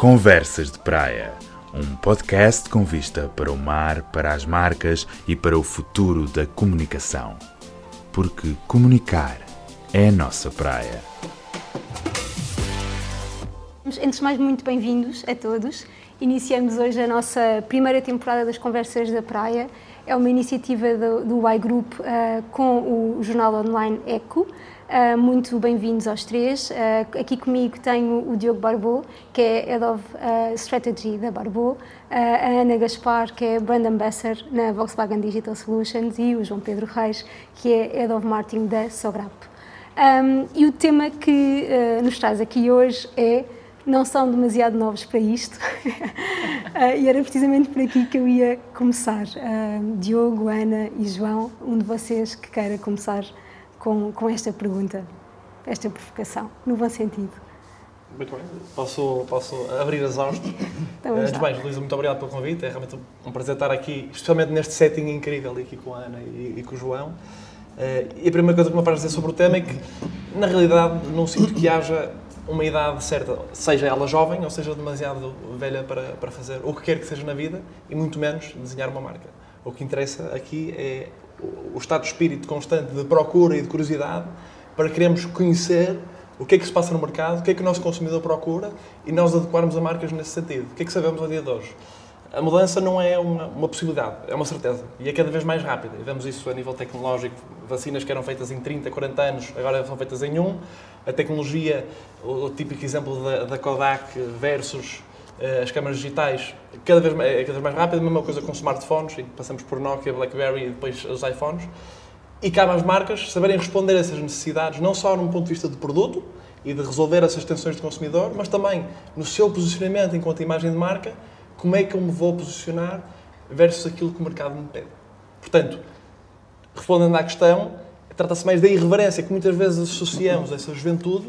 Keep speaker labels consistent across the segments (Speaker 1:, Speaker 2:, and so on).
Speaker 1: Conversas de Praia, um podcast com vista para o mar, para as marcas e para o futuro da comunicação. Porque comunicar é a nossa praia.
Speaker 2: Antes de mais, muito bem-vindos a todos. Iniciamos hoje a nossa primeira temporada das Conversas da Praia. É uma iniciativa do, do Y Group uh, com o jornal online Eco. Uh, muito bem-vindos aos três. Uh, aqui comigo tenho o Diogo Barbô, que é Head of uh, Strategy da Barbô, a Ana Gaspar, que é Brand Ambassador na Volkswagen Digital Solutions, e o João Pedro Reis, que é Head of Marketing da Sograp. Um, e o tema que nos traz aqui hoje é não são demasiado novos para isto. e era precisamente por aqui que eu ia começar. Diogo, Ana e João, um de vocês que queira começar com, com esta pergunta, esta provocação, no bom sentido.
Speaker 3: Muito bem, posso, posso abrir as Antes de mais, Luísa, muito obrigado pelo convite. É realmente um prazer estar aqui, especialmente neste setting incrível aqui com a Ana e, e com o João. Uh, e a primeira coisa que me parece dizer sobre o tema é que, na realidade, não sinto que haja uma idade certa, seja ela jovem ou seja demasiado velha para, para fazer o que quer que seja na vida e muito menos desenhar uma marca. O que interessa aqui é o estado de espírito constante de procura e de curiosidade para queremos conhecer o que é que se passa no mercado, o que é que o nosso consumidor procura e nós adequarmos a marcas nesse sentido. O que é que sabemos ao dia de hoje? A mudança não é uma, uma possibilidade, é uma certeza. E é cada vez mais rápida. E vemos isso a nível tecnológico. Vacinas que eram feitas em 30, 40 anos, agora são feitas em um. A tecnologia, o, o típico exemplo da, da Kodak versus as câmaras digitais, cada vez, é cada vez mais rápida. A mesma coisa com smartphones, passamos por Nokia, BlackBerry e depois os iPhones. E cabe às marcas saberem responder a essas necessidades, não só num ponto de vista de produto e de resolver essas tensões de consumidor, mas também no seu posicionamento enquanto imagem de marca como é que eu me vou posicionar versus aquilo que o mercado me pede. Portanto, respondendo à questão, trata-se mais da irreverência que muitas vezes associamos a essa juventude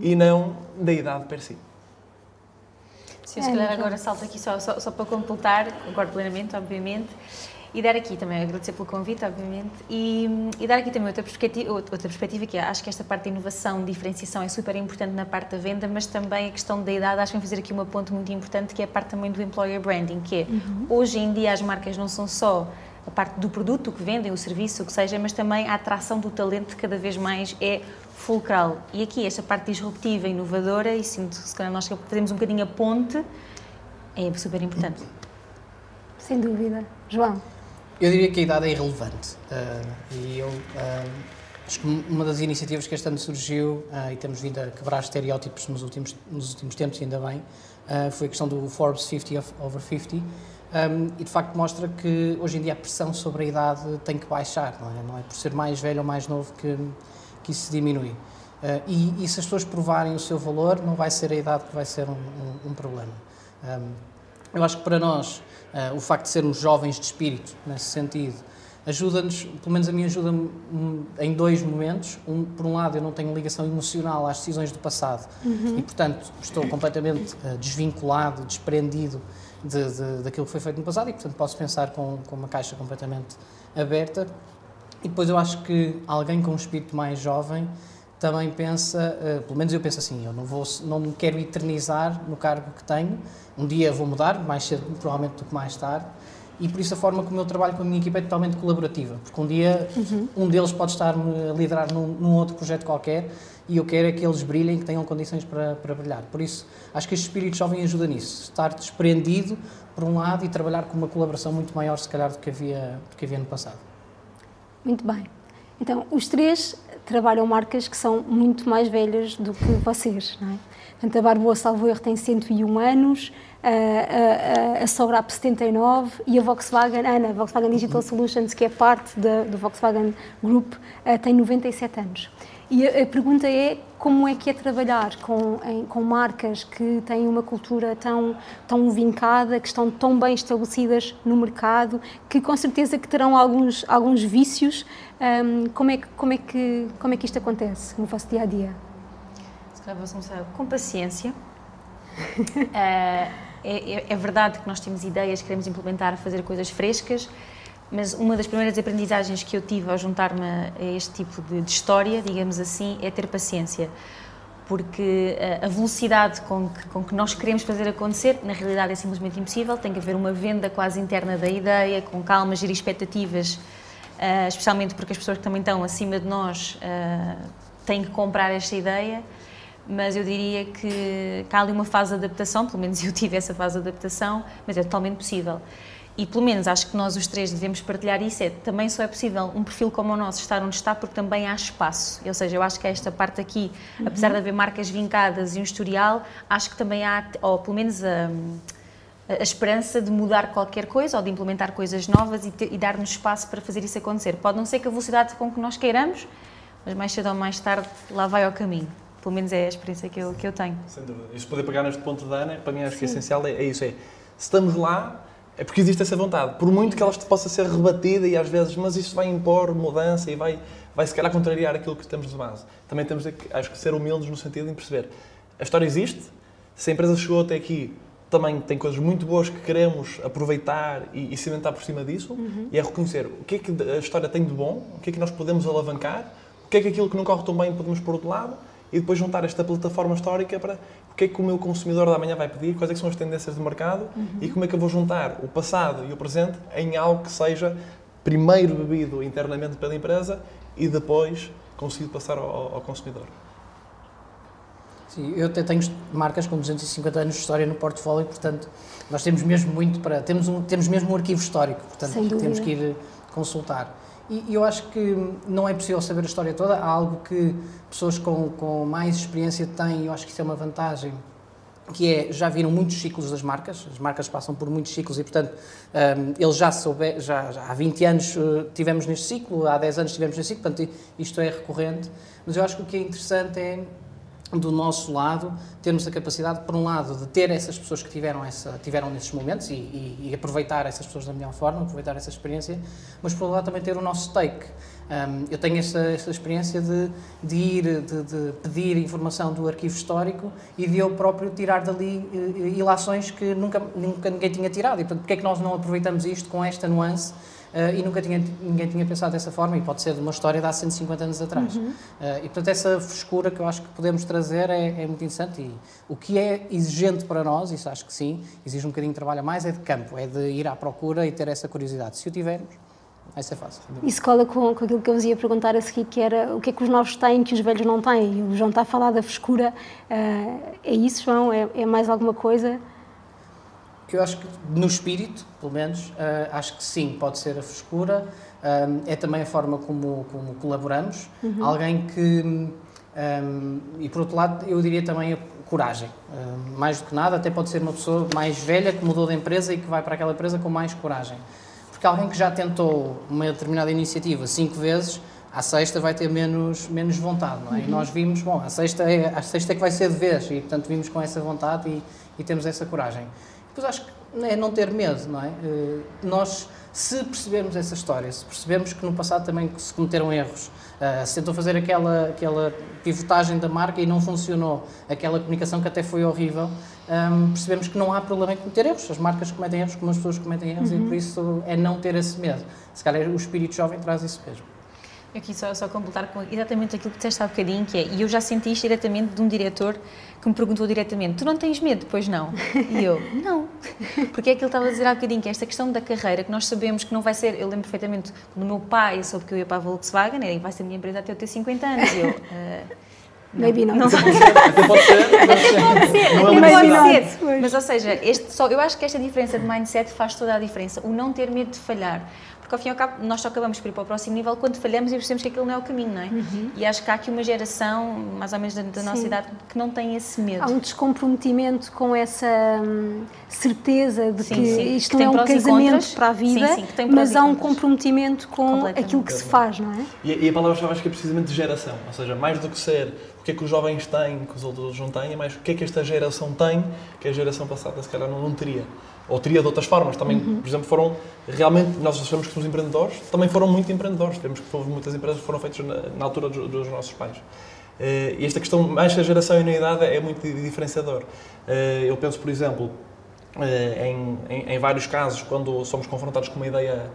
Speaker 3: e não da idade per si.
Speaker 4: Sim, se calhar agora salto aqui só, só, só para completar, concordo plenamente, obviamente. E dar aqui também, agradecer pelo convite, obviamente, e, e dar aqui também outra perspectiva, outra perspectiva que é, acho que esta parte de inovação, diferenciação é super importante na parte da venda, mas também a questão da idade, acho que vamos fazer aqui uma ponto muito importante, que é a parte também do employer branding, que é, uhum. hoje em dia as marcas não são só a parte do produto que vendem, o serviço, o que seja, mas também a atração do talento cada vez mais é fulcral. E aqui esta parte disruptiva, inovadora, e sinto que se calhar nós fazemos um bocadinho a ponte, é super importante.
Speaker 2: Sem dúvida. João?
Speaker 5: Eu diria que a idade é irrelevante. Uh, e eu uh, acho que uma das iniciativas que este ano surgiu, uh, e temos vindo a quebrar estereótipos nos últimos, nos últimos tempos, ainda bem, foi a questão do Forbes 50 of over 50. Um, e de facto mostra que hoje em dia a pressão sobre a idade tem que baixar, não é? Não é por ser mais velho ou mais novo que, que isso se diminui. E, e, se as pessoas provarem o seu valor, não vai ser a idade que vai ser um, um, um problema. Um, eu acho que para nós Uh, o facto de sermos jovens de espírito, nesse sentido, ajuda-nos, pelo menos a mim ajuda-me em dois momentos. Um, por um lado, eu não tenho ligação emocional às decisões do passado uhum. e, portanto, estou completamente uh, desvinculado, desprendido de, de, daquilo que foi feito no passado e, portanto, posso pensar com, com uma caixa completamente aberta. E depois eu acho que alguém com um espírito mais jovem também pensa, uh, pelo menos eu penso assim, eu não, vou, não me quero eternizar no cargo que tenho, um dia vou mudar, mais cedo provavelmente do que mais tarde, e por isso a forma como eu trabalho com a minha equipa é totalmente colaborativa, porque um dia uhum. um deles pode estar-me a liderar num, num, outro projeto qualquer e eu quero é que eles brilhem, que tenham condições para, para brilhar. Por isso, acho que este espírito jovem ajuda nisso, estar desprendido por um lado e trabalhar com uma colaboração muito maior, se calhar, do que havia, do que havia no passado.
Speaker 2: Muito bem. Então, os três trabalham marcas que são muito mais velhas do que vocês, não é? Portanto, a Barboa Salvo Erro tem 101 anos, a, a, a Sograp 79 e a Volkswagen, a Ana, Volkswagen Digital Solutions, que é parte da, do Volkswagen Group, tem 97 anos. E a, a, pergunta é como é que é trabalhar com, em, com marcas que têm uma cultura tão, tão vincada, que estão tão bem estabelecidas no mercado, que com certeza que terão alguns, alguns vícios. Um, como, é que, como, é que, como é que isto acontece no vosso dia-a-dia?
Speaker 4: Se calhar vou começar com paciência. uh, é, é, é verdade que nós temos ideias, queremos implementar, fazer coisas frescas, mas uma das primeiras aprendizagens que eu tive ao juntar-me a este tipo de, de, história, digamos assim, é ter paciência. porque a velocidade com que, com que nós queremos fazer acontecer, na realidade é simplesmente impossível, tem que haver uma venda quase interna da ideia, com calma, gerir expectativas, uh, especialmente porque as pessoas que também estão acima de nós uh, têm que comprar esta ideia, mas eu diria que, que há ali uma fase de adaptação, pelo menos eu tive essa fase de adaptação, mas é totalmente possível. E pelo menos acho que nós os três devemos partilhar isso. É, também só é possível um perfil como o nosso estar onde está porque também há espaço. Ou seja, eu acho que esta parte aqui, uhum. apesar de haver marcas vincadas e um historial, acho que também há, ou pelo menos a, a esperança de mudar qualquer coisa ou de implementar coisas novas e, e dar-nos espaço para fazer isso acontecer. Pode não ser com a velocidade com que nós queiramos, mas mais cedo ou mais tarde lá vai ao caminho. Pelo menos é a experiência que eu, que eu tenho.
Speaker 3: Sem dúvida. E se poder pegar neste ponto da Ana, para mim acho Sim. que é essencial é, é isso. É, se estamos lá, é porque existe essa vontade. Por muito que ela possa ser rebatida e às vezes, mas isso vai impor mudança e vai, vai se calhar contrariar aquilo que temos de base. Também temos acho que ser humildes no sentido de perceber a história existe, se a empresa chegou até aqui, também tem coisas muito boas que queremos aproveitar e, e cimentar por cima disso, uhum. e é reconhecer o que é que a história tem de bom, o que é que nós podemos alavancar, o que é que aquilo que não corre tão bem podemos pôr de lado, e depois juntar esta plataforma histórica para o que é que o meu consumidor da manhã vai pedir, quais é são as tendências de mercado uhum. e como é que eu vou juntar o passado e o presente em algo que seja primeiro bebido internamente pela empresa e depois conseguido passar ao, ao consumidor.
Speaker 5: Sim, eu tenho marcas com 250 anos de história no portfólio, portanto, nós temos mesmo muito para. Temos, um, temos mesmo um arquivo histórico, portanto, temos que ir consultar. E eu acho que não é possível saber a história toda, há algo que pessoas com, com mais experiência têm, e eu acho que isso é uma vantagem, que é, já viram muitos ciclos das marcas, as marcas passam por muitos ciclos e, portanto, um, eles já souberam, já, já, há 20 anos uh, tivemos neste ciclo, há 10 anos tivemos neste ciclo, portanto, isto é recorrente, mas eu acho que o que é interessante é do nosso lado, termos a capacidade, por um lado, de ter essas pessoas que tiveram, essa, tiveram nesses momentos e, e, e aproveitar essas pessoas da melhor forma, aproveitar essa experiência, mas por outro lado também ter o nosso take. Um, eu tenho essa experiência de, de ir, de, de, pedir informação do arquivo histórico e de eu próprio tirar dali uh, ilações que nunca, nunca ninguém tinha tirado. E, portanto, porque é que nós não aproveitamos isto com esta nuance uh, e nunca tinha, ninguém tinha pensado dessa forma, e pode ser de uma história de há 150 anos atrás. Uhum. Uh, e portanto, essa frescura que eu acho que podemos trazer é, é, muito interessante. E o que é exigente para nós, isso acho que sim, exige um bocadinho de trabalho a mais, é de campo, é de ir à procura e ter essa curiosidade. Se o tivermos, vai ser fácil.
Speaker 2: Isso cola com, com aquilo que eu vos ia perguntar a seguir, que era o que é que os novos têm que os velhos não têm. E o João está a falar da frescura. Uh, é isso, João? É, é mais alguma coisa?
Speaker 5: Eu acho que no espírito, pelo menos, uh, acho que sim, pode ser a frescura, um, é também a forma como, como colaboramos. Uhum. Alguém que. Um, e por outro lado, eu diria também a coragem. Um, mais do que nada, até pode ser uma pessoa mais velha que mudou de empresa e que vai para aquela empresa com mais coragem. Porque alguém que já tentou uma determinada iniciativa cinco vezes, à sexta vai ter menos, menos vontade, não é? Uhum. E nós vimos, bom, a sexta, é, a sexta é que vai ser de vez, e portanto vimos com essa vontade e, e temos essa coragem. Depois acho que é não ter medo, não é? Eh, nós, se percebermos essa história, se percebermos que no passado também se cometeram erros, uh, se tentou fazer aquela, aquela pivotagem da marca e não funcionou, aquela comunicação que até foi horrível, um, ehm, percebemos que não há problema em cometer erros. As marcas cometem erros como as pessoas cometem erros uhum. e por isso é não ter esse medo. Se calhar o espírito jovem traz isso mesmo.
Speaker 4: Aqui só, só completar com exatamente aquilo que disseste há bocadinho, que é, e eu já senti isto diretamente de um diretor que me perguntou diretamente, tu não tens medo? Pois não. E eu, não. Porque é que ele estava a dizer há bocadinho, que esta questão da carreira, que nós sabemos que não vai ser, eu lembro perfeitamente, quando o meu pai soube que eu ia para a Volkswagen, ele vai ser a minha empresa até eu ter 50 anos, e eu... Uh,
Speaker 2: não, Maybe not.
Speaker 4: Não,
Speaker 2: não
Speaker 4: pode ser. Até pode ser. Até pode ser. Não é pode ser. Mas, ou seja, este, só, eu acho que esta diferença de mindset faz toda a diferença. O não ter medo de falhar porque ao fim e ao cabo nós só acabamos por ir para o próximo nível quando falhamos e percebemos que aquilo não é o caminho, não é? Uhum. E acho que há aqui uma geração, mais ou menos da, da nossa idade, que não tem esse medo.
Speaker 2: Há um descomprometimento com essa hum, certeza de sim, que sim. isto que não é um casamento para a vida, sim, mas há um comprometimento com aquilo que se faz, não é?
Speaker 3: E, e a palavra-chave acho que é precisamente de geração, ou seja, mais do que ser o que é que os jovens têm que os outros não têm, é mais o que é que esta geração tem que a geração passada se calhar não, não teria ou teria de outras formas. Também, uhum. por exemplo, foram realmente, nós achamos que somos empreendedores, também foram muito empreendedores. Vemos que muitas empresas foram feitas na, na altura dos, dos, nossos pais. Uh, e esta questão, mais a geração e a idade, é muito diferenciador. Uh, eu penso, por exemplo, uh, em, em, em, vários casos, quando somos confrontados com uma ideia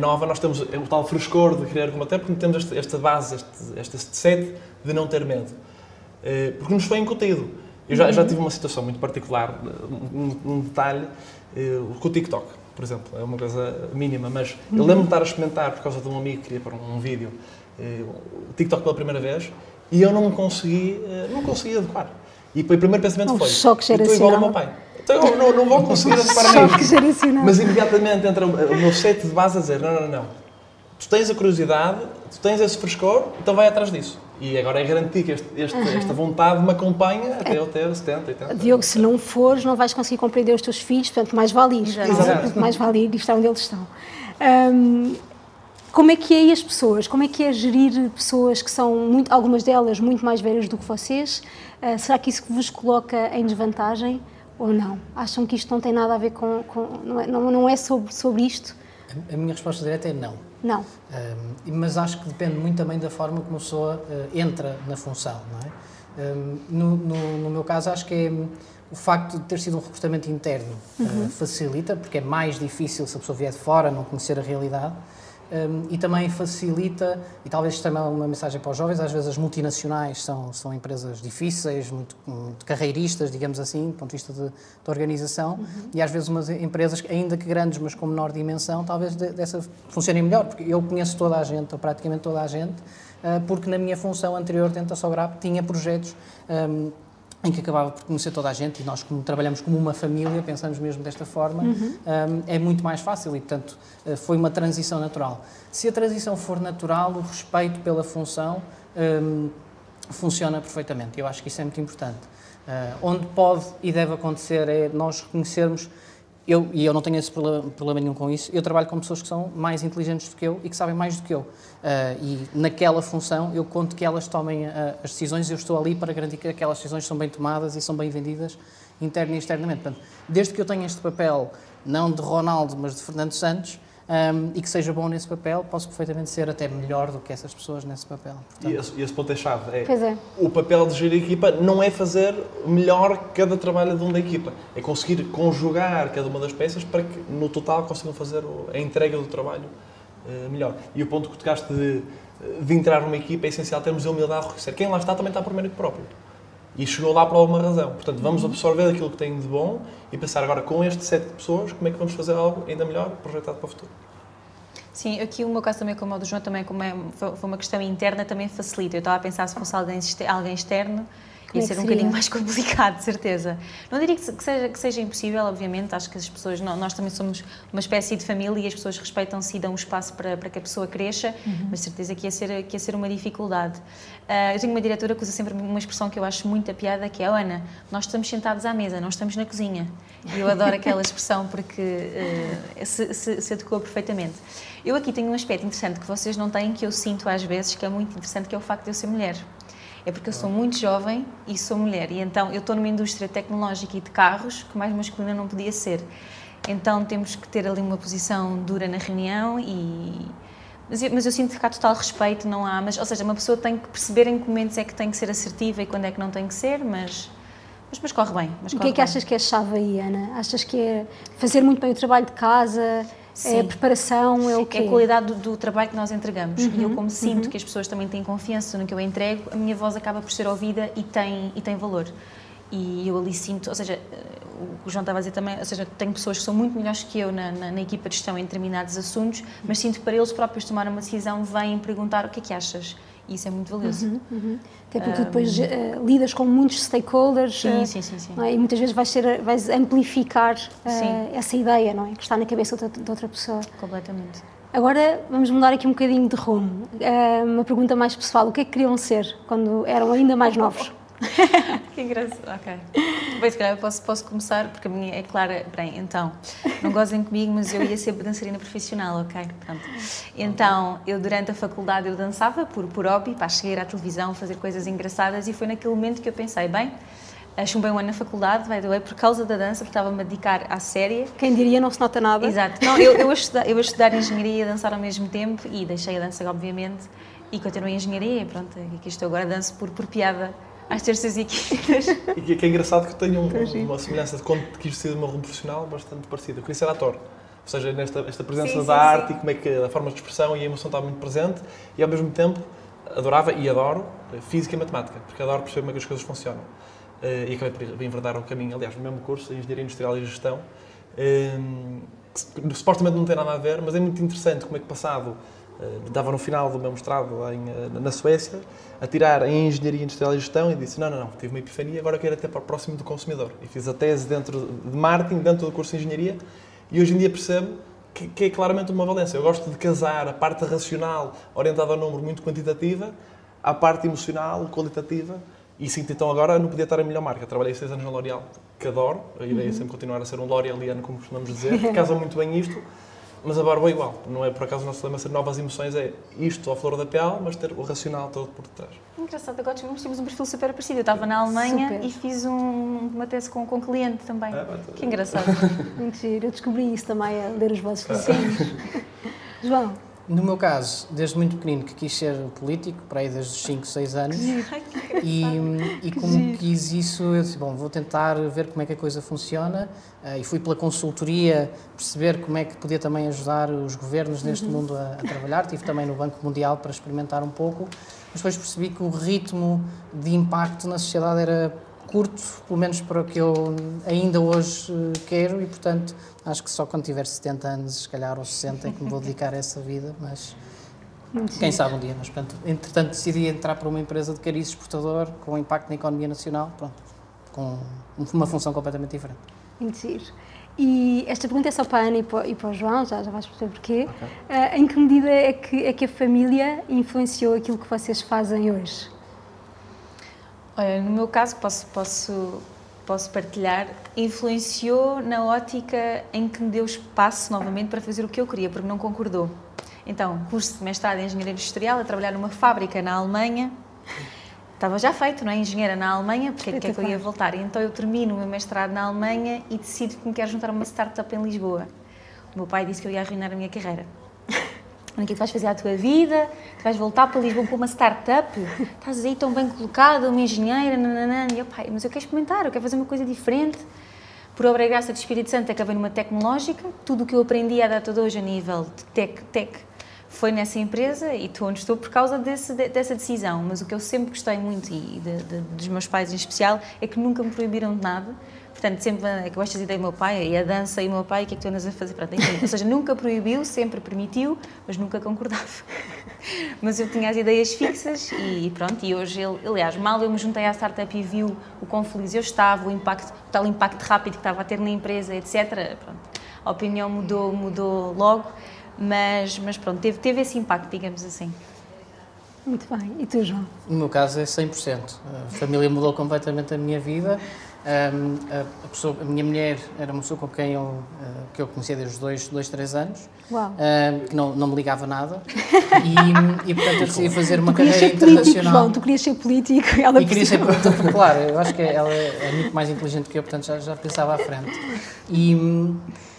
Speaker 3: nova, nós temos o tal frescor de querer combater, porque temos esta, esta base, este, este set de não ter medo. porque nos foi incutido. Eu já, uhum. já tive uma situação muito particular, um, um detalhe, uh, com o TikTok, por exemplo, é uma coisa mínima, mas uhum. eu lembro-me de estar a experimentar, por causa de um amigo que queria para um, um vídeo, o TikTok pela primeira vez, e eu não consegui, não consegui adequar. E o primeiro pensamento
Speaker 2: um
Speaker 3: foi:
Speaker 2: choque
Speaker 3: estou igual ao meu pai. Então, não, não vou conseguir separar
Speaker 2: nisso.
Speaker 3: Mas imediatamente entra o meu set de base a dizer: não, não, não. Tu tens a curiosidade, tu tens esse frescor, então vai atrás disso. E agora é garantir que este, este, uhum. esta vontade me acompanha até eu ter 70, 80.
Speaker 2: Diogo, se não fores, não vais conseguir compreender os teus filhos, portanto, mais vale ir. Exato. Mais vale ir e estar onde eles estão. Um, como é que é as pessoas? Como é que é gerir pessoas que são, muito, algumas delas, muito mais velhas do que vocês? Uh, será que isso vos coloca em desvantagem ou não? Acham que isto não tem nada a ver com. com não, é, não, não é sobre, sobre isto?
Speaker 5: A minha resposta direta é não.
Speaker 2: Não. Uh,
Speaker 5: mas acho que depende muito também da forma como a pessoa uh, entra na função, não é? No, no, no, meu caso, acho que é o facto de ter sido um recrutamento interno uhum. facilita, porque é mais difícil se a pessoa vier de fora, não conhecer a realidade um, e também facilita, e talvez também é uma mensagem para os jovens, às vezes as multinacionais são, são empresas difíceis, muito, muito carreiristas, digamos assim, do ponto de vista de, de organização, uhum. e às vezes umas empresas, ainda que grandes, mas com menor dimensão, talvez de, dessa funcionem melhor, porque eu conheço toda a gente, ou praticamente toda a gente, uh, porque na minha função anterior dentro da Sograp tinha projetos um, em que acabava por conhecer toda a gente e nós como trabalhamos como uma família, pensamos mesmo desta forma, uhum. um, é muito mais fácil e, portanto, eh, foi uma transição natural. Se a transição for natural, o respeito pela função um, funciona perfeitamente. Eu acho que isso é muito importante. Uh, onde pode e deve acontecer é nós reconhecermos eu, e eu não tenho esse problema, problema, nenhum com isso, eu trabalho com pessoas que são mais inteligentes do que eu e que sabem mais do que eu. Uh, e naquela função eu conto que elas tomem uh, as decisões e eu estou ali para garantir que aquelas decisões são bem tomadas e são bem vendidas interna e externamente. Portanto, desde que eu tenha este papel, não de Ronaldo, mas de Fernando Santos, um, e que seja bom nesse papel, posso perfeitamente ser até melhor do que essas pessoas nesse papel.
Speaker 3: Portanto, e, esse, esse ponto é chave. É,
Speaker 2: é,
Speaker 3: O papel de gerir a equipa não é fazer melhor cada trabalho de uma equipa, é conseguir conjugar cada uma das peças para que no total consigam fazer a entrega do trabalho uh, melhor. E o ponto que tocaste de, de entrar numa equipa é essencial termos a humildade de reconhecer. Quem lá está também está por mérito próprio e chegou lá por alguma razão. Portanto, vamos uhum. absorver aquilo que tem de bom e pensar agora com este set de pessoas como é que vamos fazer algo ainda melhor projetado para o futuro.
Speaker 4: Sim, aqui o meu caso também, como o do João, também como é, foi uma questão interna, também facilita. Eu estava a pensar se fosse alguém, alguém externo, ia é ser um bocadinho mais complicado, de certeza. Não diria que seja, que seja impossível, obviamente, acho que as pessoas, nós também somos uma espécie de família e as pessoas respeitam-se e dão um espaço para, para que a pessoa cresça, uhum. mas de certeza que ia ser, que ia ser uma dificuldade. Uh, eu tenho uma diretora que usa sempre uma expressão que eu acho muito a piada, que é, Ana, nós estamos sentados à mesa, não estamos na cozinha. E eu adoro aquela expressão porque uh, se, se, se adequou perfeitamente. Eu aqui tenho um aspecto interessante que vocês não têm, que eu sinto às vezes, que é muito interessante, que é o facto de eu ser mulher é porque eu sou muito jovem e sou mulher. E então eu estou numa indústria tecnológica e de carros que mais masculina não podia ser. Então temos que ter ali uma posição dura na reunião e. Mas eu, mas eu sinto que há total respeito, não há. Mas, ou seja, uma pessoa tem que perceber em que momentos é que tem que ser assertiva e quando é que não tem que ser, mas. Mas, mas corre bem. Mas
Speaker 2: o que é que
Speaker 4: bem.
Speaker 2: achas que é chave aí, Ana? Achas que é fazer muito bem o trabalho de casa? Sim. É a preparação, é o quê?
Speaker 4: É a qualidade do, do trabalho que nós entregamos. Uhum. E eu, como sinto uhum. que as pessoas também têm confiança no que eu entrego, a minha voz acaba por ser ouvida e tem, e tem valor. E eu ali sinto, ou seja, o João estava a dizer também, ou seja, tenho pessoas que são muito melhores que eu na, na, na equipa de gestão em determinados assuntos, mas sinto que para eles próprios tomar uma decisão vêm perguntar o que é que achas e isso é muito valioso.
Speaker 2: Uhum, uhum. Até porque um, depois uh, lidas com muitos stakeholders
Speaker 4: sim, uh, sim, sim, sim.
Speaker 2: É? e muitas vezes vais, ser, vais amplificar uh, essa ideia não é? que está na cabeça de de outra pessoa.
Speaker 4: Completamente.
Speaker 2: Agora vamos mudar aqui um bocadinho de rumo. uma pergunta mais pessoal: o que é que queriam ser quando eram ainda mais novos?
Speaker 4: que engraçado. Ok. Bem, se calhar eu posso, posso começar, porque a minha é clara. Bem, então, não gozem comigo, mas eu ia ser dançarina profissional, ok? Pronto. Então, eu durante a faculdade eu dançava por, por hobby, para chegar à televisão, fazer coisas engraçadas, e foi naquele momento que eu pensei, bem, chumbei um ano na faculdade, vai doer por causa da dança, porque estava-me a dedicar à série.
Speaker 2: Quem diria não se nota nada.
Speaker 4: Exato. Não, eu, eu, a estudar, eu a estudar engenharia e a dançar ao mesmo tempo, e deixei a dança, obviamente, e continuei em engenharia, e pronto, aqui estou agora, danço por, por piada às terças e quintas.
Speaker 3: E que, que é engraçado que tenho um, uma semelhança de quando quis ser uma profissional bastante parecida. Eu queria ser ator. Ou seja, nesta esta presença sim, da sim, arte sim. e como é que a forma de expressão e a emoção está muito presente e ao mesmo tempo adorava e adoro física e matemática, porque adoro perceber como é que as coisas funcionam. Uh, e acabei por enverdar o caminho, aliás, no mesmo curso, de Engenharia Industrial e Gestão, um, que supostamente não tem nada a ver, mas é muito interessante como é que passado, estava no final do meu mestrado em, uh, na Suécia, a tirar em Engenharia Industrial e Gestão e disse, não, não, não, tive uma epifania, agora quero até para o próximo do consumidor. E fiz a tese dentro de marketing, dentro do curso de Engenharia, e hoje em dia percebo que, que é claramente uma valência. Eu gosto de casar a parte racional, orientada ao número, muito quantitativa, à parte emocional, qualitativa, e sinto então agora não podia estar a melhor marca. Trabalhei seis anos na L'Oréal, que adoro, a ideia é sempre continuar a ser um L'Orealiano, como costumamos dizer, que casa muito bem isto, mas a barba é igual. Não é por acaso o nosso lema ser novas emoções, é isto à flor da pele, mas ter o racional todo por detrás.
Speaker 4: Engraçado, agora temos um perfil super parecido. Eu estava na Alemanha super. e fiz um, uma tese com, com um cliente também. Ah, que engraçado.
Speaker 2: Muito giro. Eu descobri isso também a ler os vossos livros. João.
Speaker 5: No meu caso, desde muito pequenino que quis ser político, para aí desde os 5, 6 anos, e, e como quis isso, eu disse, bom, vou tentar ver como é que a coisa funciona, uh, e fui pela consultoria perceber como é que podia também ajudar os governos neste uhum. mundo a, a trabalhar, estive também no Banco Mundial para experimentar um pouco, mas depois percebi que o ritmo de impacto na sociedade era curto, pelo menos para o que eu ainda hoje eh, quero, e portanto acho que só quando tiver 70 anos, se calhar aos 60, é que me vou dedicar a essa vida, mas quem sabe um dia. Mas portanto, entretanto decidi entrar para uma empresa de cariz exportador com impacto na economia nacional, pronto, com uma função completamente diferente.
Speaker 2: Muito giro. E esta pergunta é só para a Ana e para, e para o João, já, já vais perceber porquê. Okay. Uh, em que medida é que, é que a família influenciou aquilo que vocês fazem hoje?
Speaker 4: Olha, no meu caso, posso, posso, posso partilhar, influenciou na ótica em que me deu espaço novamente para fazer o que eu queria, porque não concordou. Então, curso de mestrado em Engenharia Industrial, a trabalhar numa fábrica na Alemanha. Estava já feito, não é? Engenheira na Alemanha, porque é que, é que eu ia voltar? Então eu termino o meu mestrado na Alemanha e decido que me quero juntar a uma startup em Lisboa. O meu pai disse que eu ia arruinar a minha carreira o que é que vais fazer à tua vida? Tu vais voltar para Lisboa para uma startup? Estás aí tão bem colocada, uma engenheira, nananã. E eu, pai, mas eu quero experimentar, eu quero fazer uma coisa diferente. Por obra e graça de Espírito Santo, acabei numa tecnológica. Tudo o que eu aprendi à data de hoje a nível de tech, tech foi nessa empresa e estou onde estou por causa desse, dessa decisão. Mas o que eu sempre gostei muito, e de, de, dos meus pais em especial, é que nunca me proibiram de nada Portanto, sempre é que de dizer do meu pai, e a dança e o meu pai, o que é que tu andas a fazer? Pronto, enfim, ou seja, nunca proibiu, sempre permitiu, mas nunca concordava. mas eu tinha as ideias fixas e pronto, e hoje ele, aliás, mal eu me juntei à startup e viu o quão feliz eu estava, o impacto, o tal impacto rápido que estava a ter na empresa, etc. Pronto, a opinião mudou, mudou logo, mas, mas pronto, teve, teve esse impacto, digamos assim.
Speaker 2: Muito bem. E tu, João?
Speaker 5: No meu caso é 100%. A família mudou completamente a minha vida. A, pessoa, a, minha mulher era uma pessoa com quem eu, uh, que eu conhecia desde os dois, dois três anos, que não, não me ligava nada, e, e portanto eu decidi fazer uma carreira internacional.
Speaker 2: João, tu querias ser político, ela
Speaker 5: e queria ser político, claro, eu acho que ela é muito mais inteligente que eu, portanto já, já pensava à frente. E,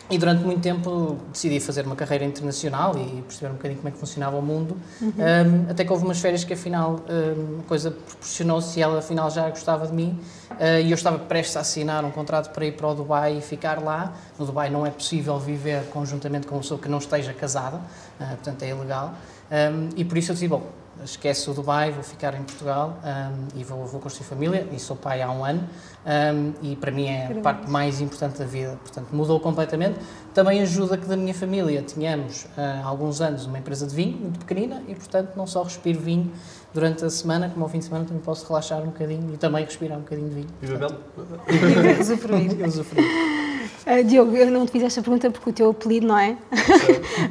Speaker 5: e durante muito tempo decidi fazer uma carreira internacional e perceber um bocadinho como é que funcionava o mundo, uhum. um, até que houve umas férias que afinal um, a coisa proporcionou-se e ela afinal já gostava de mim uh, e eu estava prestes a assinar um contrato para ir para o Dubai e ficar lá. No Dubai não é possível viver conjuntamente com uma pessoa que não esteja casada, uh, portanto é ilegal. Um, e por isso eu disse, bom, esquece o Dubai, vou ficar em Portugal um, e vou, vou construir família. E sou pai há um ano um, e para mim é a parte mais importante da vida. Portanto, mudou completamente. Também ajuda que da minha família tínhamos uh, há alguns anos uma empresa de vinho muito pequenina e, portanto, não só respiro vinho durante a semana, como ao fim de semana também posso relaxar um bocadinho e também respirar um bocadinho de vinho.
Speaker 3: E Bebel?
Speaker 2: Usufruir. Usufruir. Uh, Diogo, eu não te fiz esta pergunta porque o teu apelido não é?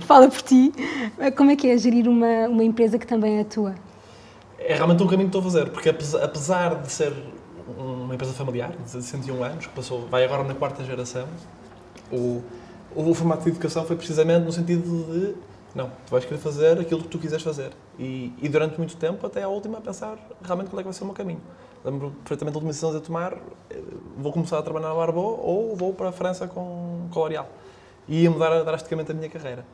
Speaker 2: Fala por ti. Uh, como é que é gerir uma, uma empresa que também é tua?
Speaker 3: É realmente um caminho que estou a fazer, porque apesar de ser uma empresa familiar, de 101 anos, que passou, vai agora na quarta geração, o, o formato de educação foi precisamente no sentido de não, tu vais querer fazer aquilo que tu quiseres fazer. E, e durante muito tempo, até a última, a pensar realmente qual é que vai ser o meu caminho. Lembro perfeitamente a última decisão de tomar, eh, vou começar a trabalhar na Barbot ou vou para a França com, com a L'Oréal. E ia mudar drasticamente a minha carreira.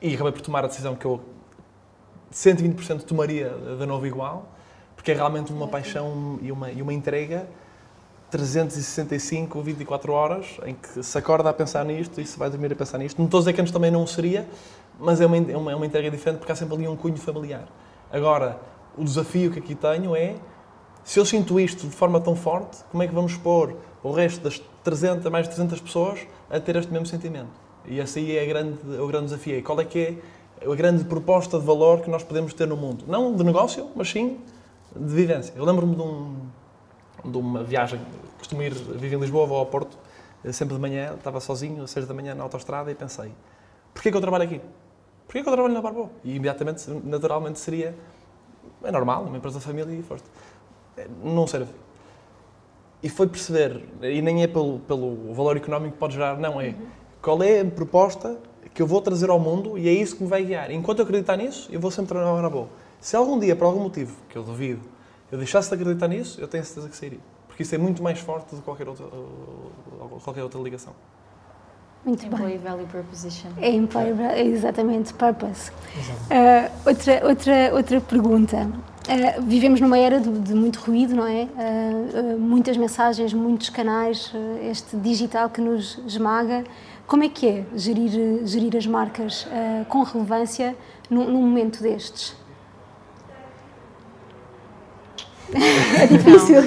Speaker 3: E acabei por tomar a decisão que eu 120% tomaria de novo igual, porque é realmente uma paixão e uma, e uma entrega 365, 24 horas, em que se acorda a pensar nisto e se vai dormir a pensar nisto. Não estou a dizer que antes também não seria, mas é uma, é uma, é uma entrega diferente porque há sempre ali um cunho familiar. Agora, o desafio que aqui tenho é, se eu sinto isto de forma tão forte, como é que vamos expor o resto das 300, mais de 300 pessoas a ter este mesmo sentimento? E esse aí é, grande, é o grande desafio. Qual é que é a grande proposta de valor que nós podemos ter no mundo? Não de negócio, mas sim de vivência. Eu lembro-me de, um, de uma viagem, costumo ir, vivo em Lisboa, vou ao Porto, eh, sempre de manhã, estava sozinho, às 6 da manhã na autostrada e pensei, porquê que eu trabalho aqui? Porquê que eu trabalho na Barbo? E imediatamente, naturalmente, seria, é normal, uma empresa família e foste. É, não serve. E foi perceber, e nem é pelo, pelo valor económico que pode gerar, não, é qual é a proposta que eu vou trazer ao mundo e é isso que me vai guiar. Enquanto eu acreditar nisso, eu vou sempre trabalhar na Barbo. Se algum dia, por algum motivo, que eu duvido, eu deixasse de acreditar nisso, eu tenho certeza que sairia. Porque isso é muito mais forte do que qualquer outra, qualquer outra ligação.
Speaker 2: Muito
Speaker 4: Employee
Speaker 2: bem.
Speaker 4: Value Proposition.
Speaker 2: É Employee é exatamente, Purpose. Uh, outra, outra, outra pergunta. Uh, vivemos numa era de, de, muito ruído, não é? Uh, muitas mensagens, muitos canais, este digital que nos esmaga. Como é que é gerir, gerir as marcas com relevância num, num momento destes? é difícil.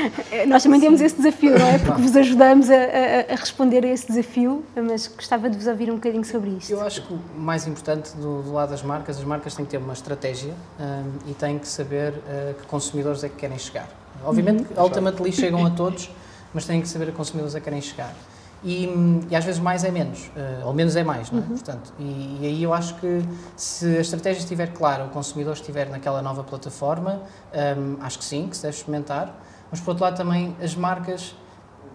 Speaker 2: Nós também temos esse desafio, não é? Porque vos ajudamos a, a, a, responder a esse desafio, mas gostava de vos ouvir um bocadinho sobre isto.
Speaker 5: Eu acho que o mais importante do, do lado das marcas, as marcas têm que ter uma estratégia um, e têm que saber uh, que consumidores é que querem chegar. Obviamente uhum. ultimately chegam a todos, mas têm que saber a consumidores a que querem chegar. E, e, às vezes mais é menos, uh, ou menos é mais, não é? Uhum. Portanto, e, e, aí eu acho que se a estratégia estiver clara, o consumidor estiver naquela nova plataforma, um, acho que sim, que se deve experimentar, mas por outro lado também as marcas,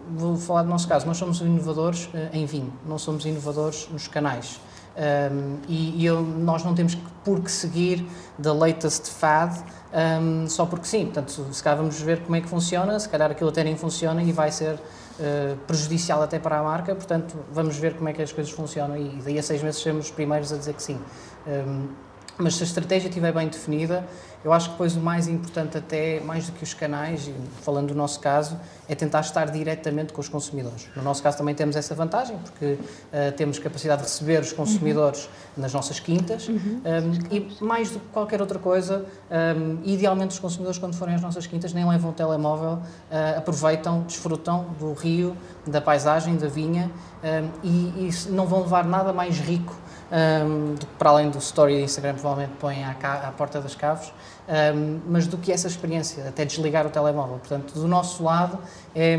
Speaker 5: vou falar do nosso caso, nós somos inovadores uh, em vinho, não somos inovadores nos canais. Um, e, e eu, nós não temos por que seguir the latest fad um, só porque sim. Portanto, se calhar vamos ver como é que funciona, se calhar aquilo até nem funciona e vai ser uh, prejudicial até para a marca, portanto, vamos ver como é que as coisas funcionam e daí a seis meses seremos os primeiros a dizer que sim. Um, mas se a estratégia estiver bem definida, eu acho que depois o mais importante até, mais do que os canais, falando do nosso caso, é tentar estar diretamente com os consumidores. No nosso caso também temos essa vantagem, porque uh, temos capacidade de receber os consumidores uhum. nas nossas quintas uhum. um, e mais do que qualquer outra coisa, um, idealmente os consumidores quando forem às nossas quintas nem levam o telemóvel, uh, aproveitam, desfrutam do rio, da paisagem, da vinha e, e não vão levar nada mais rico um, para além do story do Instagram, provavelmente põem à, à porta das caves, um, mas do que essa experiência, até desligar o telemóvel. Portanto, do nosso lado, é,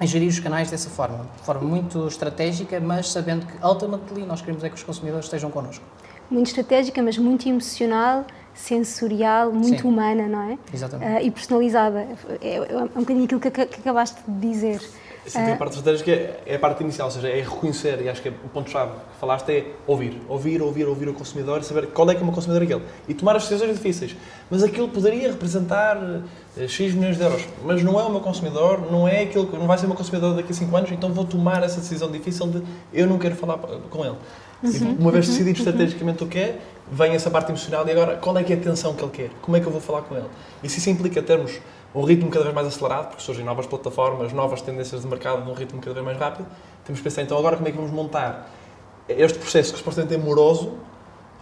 Speaker 5: é gerir os canais dessa forma, de forma muito estratégica, mas sabendo que, ultimately, nós queremos é que os consumidores estejam connosco.
Speaker 2: Muito estratégica, mas muito emocional, sensorial, muito Sim. humana, não é?
Speaker 5: Exatamente. Uh,
Speaker 2: e personalizada. É, é, um bocadinho aquilo que, que acabaste de dizer.
Speaker 3: Sim, tem a parte estratégica é, é a parte inicial, ou seja, é reconhecer, e acho que é o ponto-chave que falaste é ouvir. Ouvir, ouvir, ouvir o consumidor, saber qual é que é o meu consumidor aquele. E tomar as decisões difíceis. Mas aquilo poderia representar eh, X milhões de euros, mas não é o meu consumidor, não é aquilo, não vai ser o meu consumidor daqui a 5 anos, então vou tomar essa decisão difícil de eu não quero falar com ele. Uhum, uma vez uhum, decidido uhum. estrategicamente o que é, vem essa parte emocional e agora qual é que é a atenção que ele quer? Como é que eu vou falar com ele? E se isso implica termos um ritmo cada vez mais acelerado, porque surgem novas plataformas, novas tendências de mercado num ritmo cada vez mais rápido, temos que pensar então agora como é que vamos montar este processo que supostamente é moroso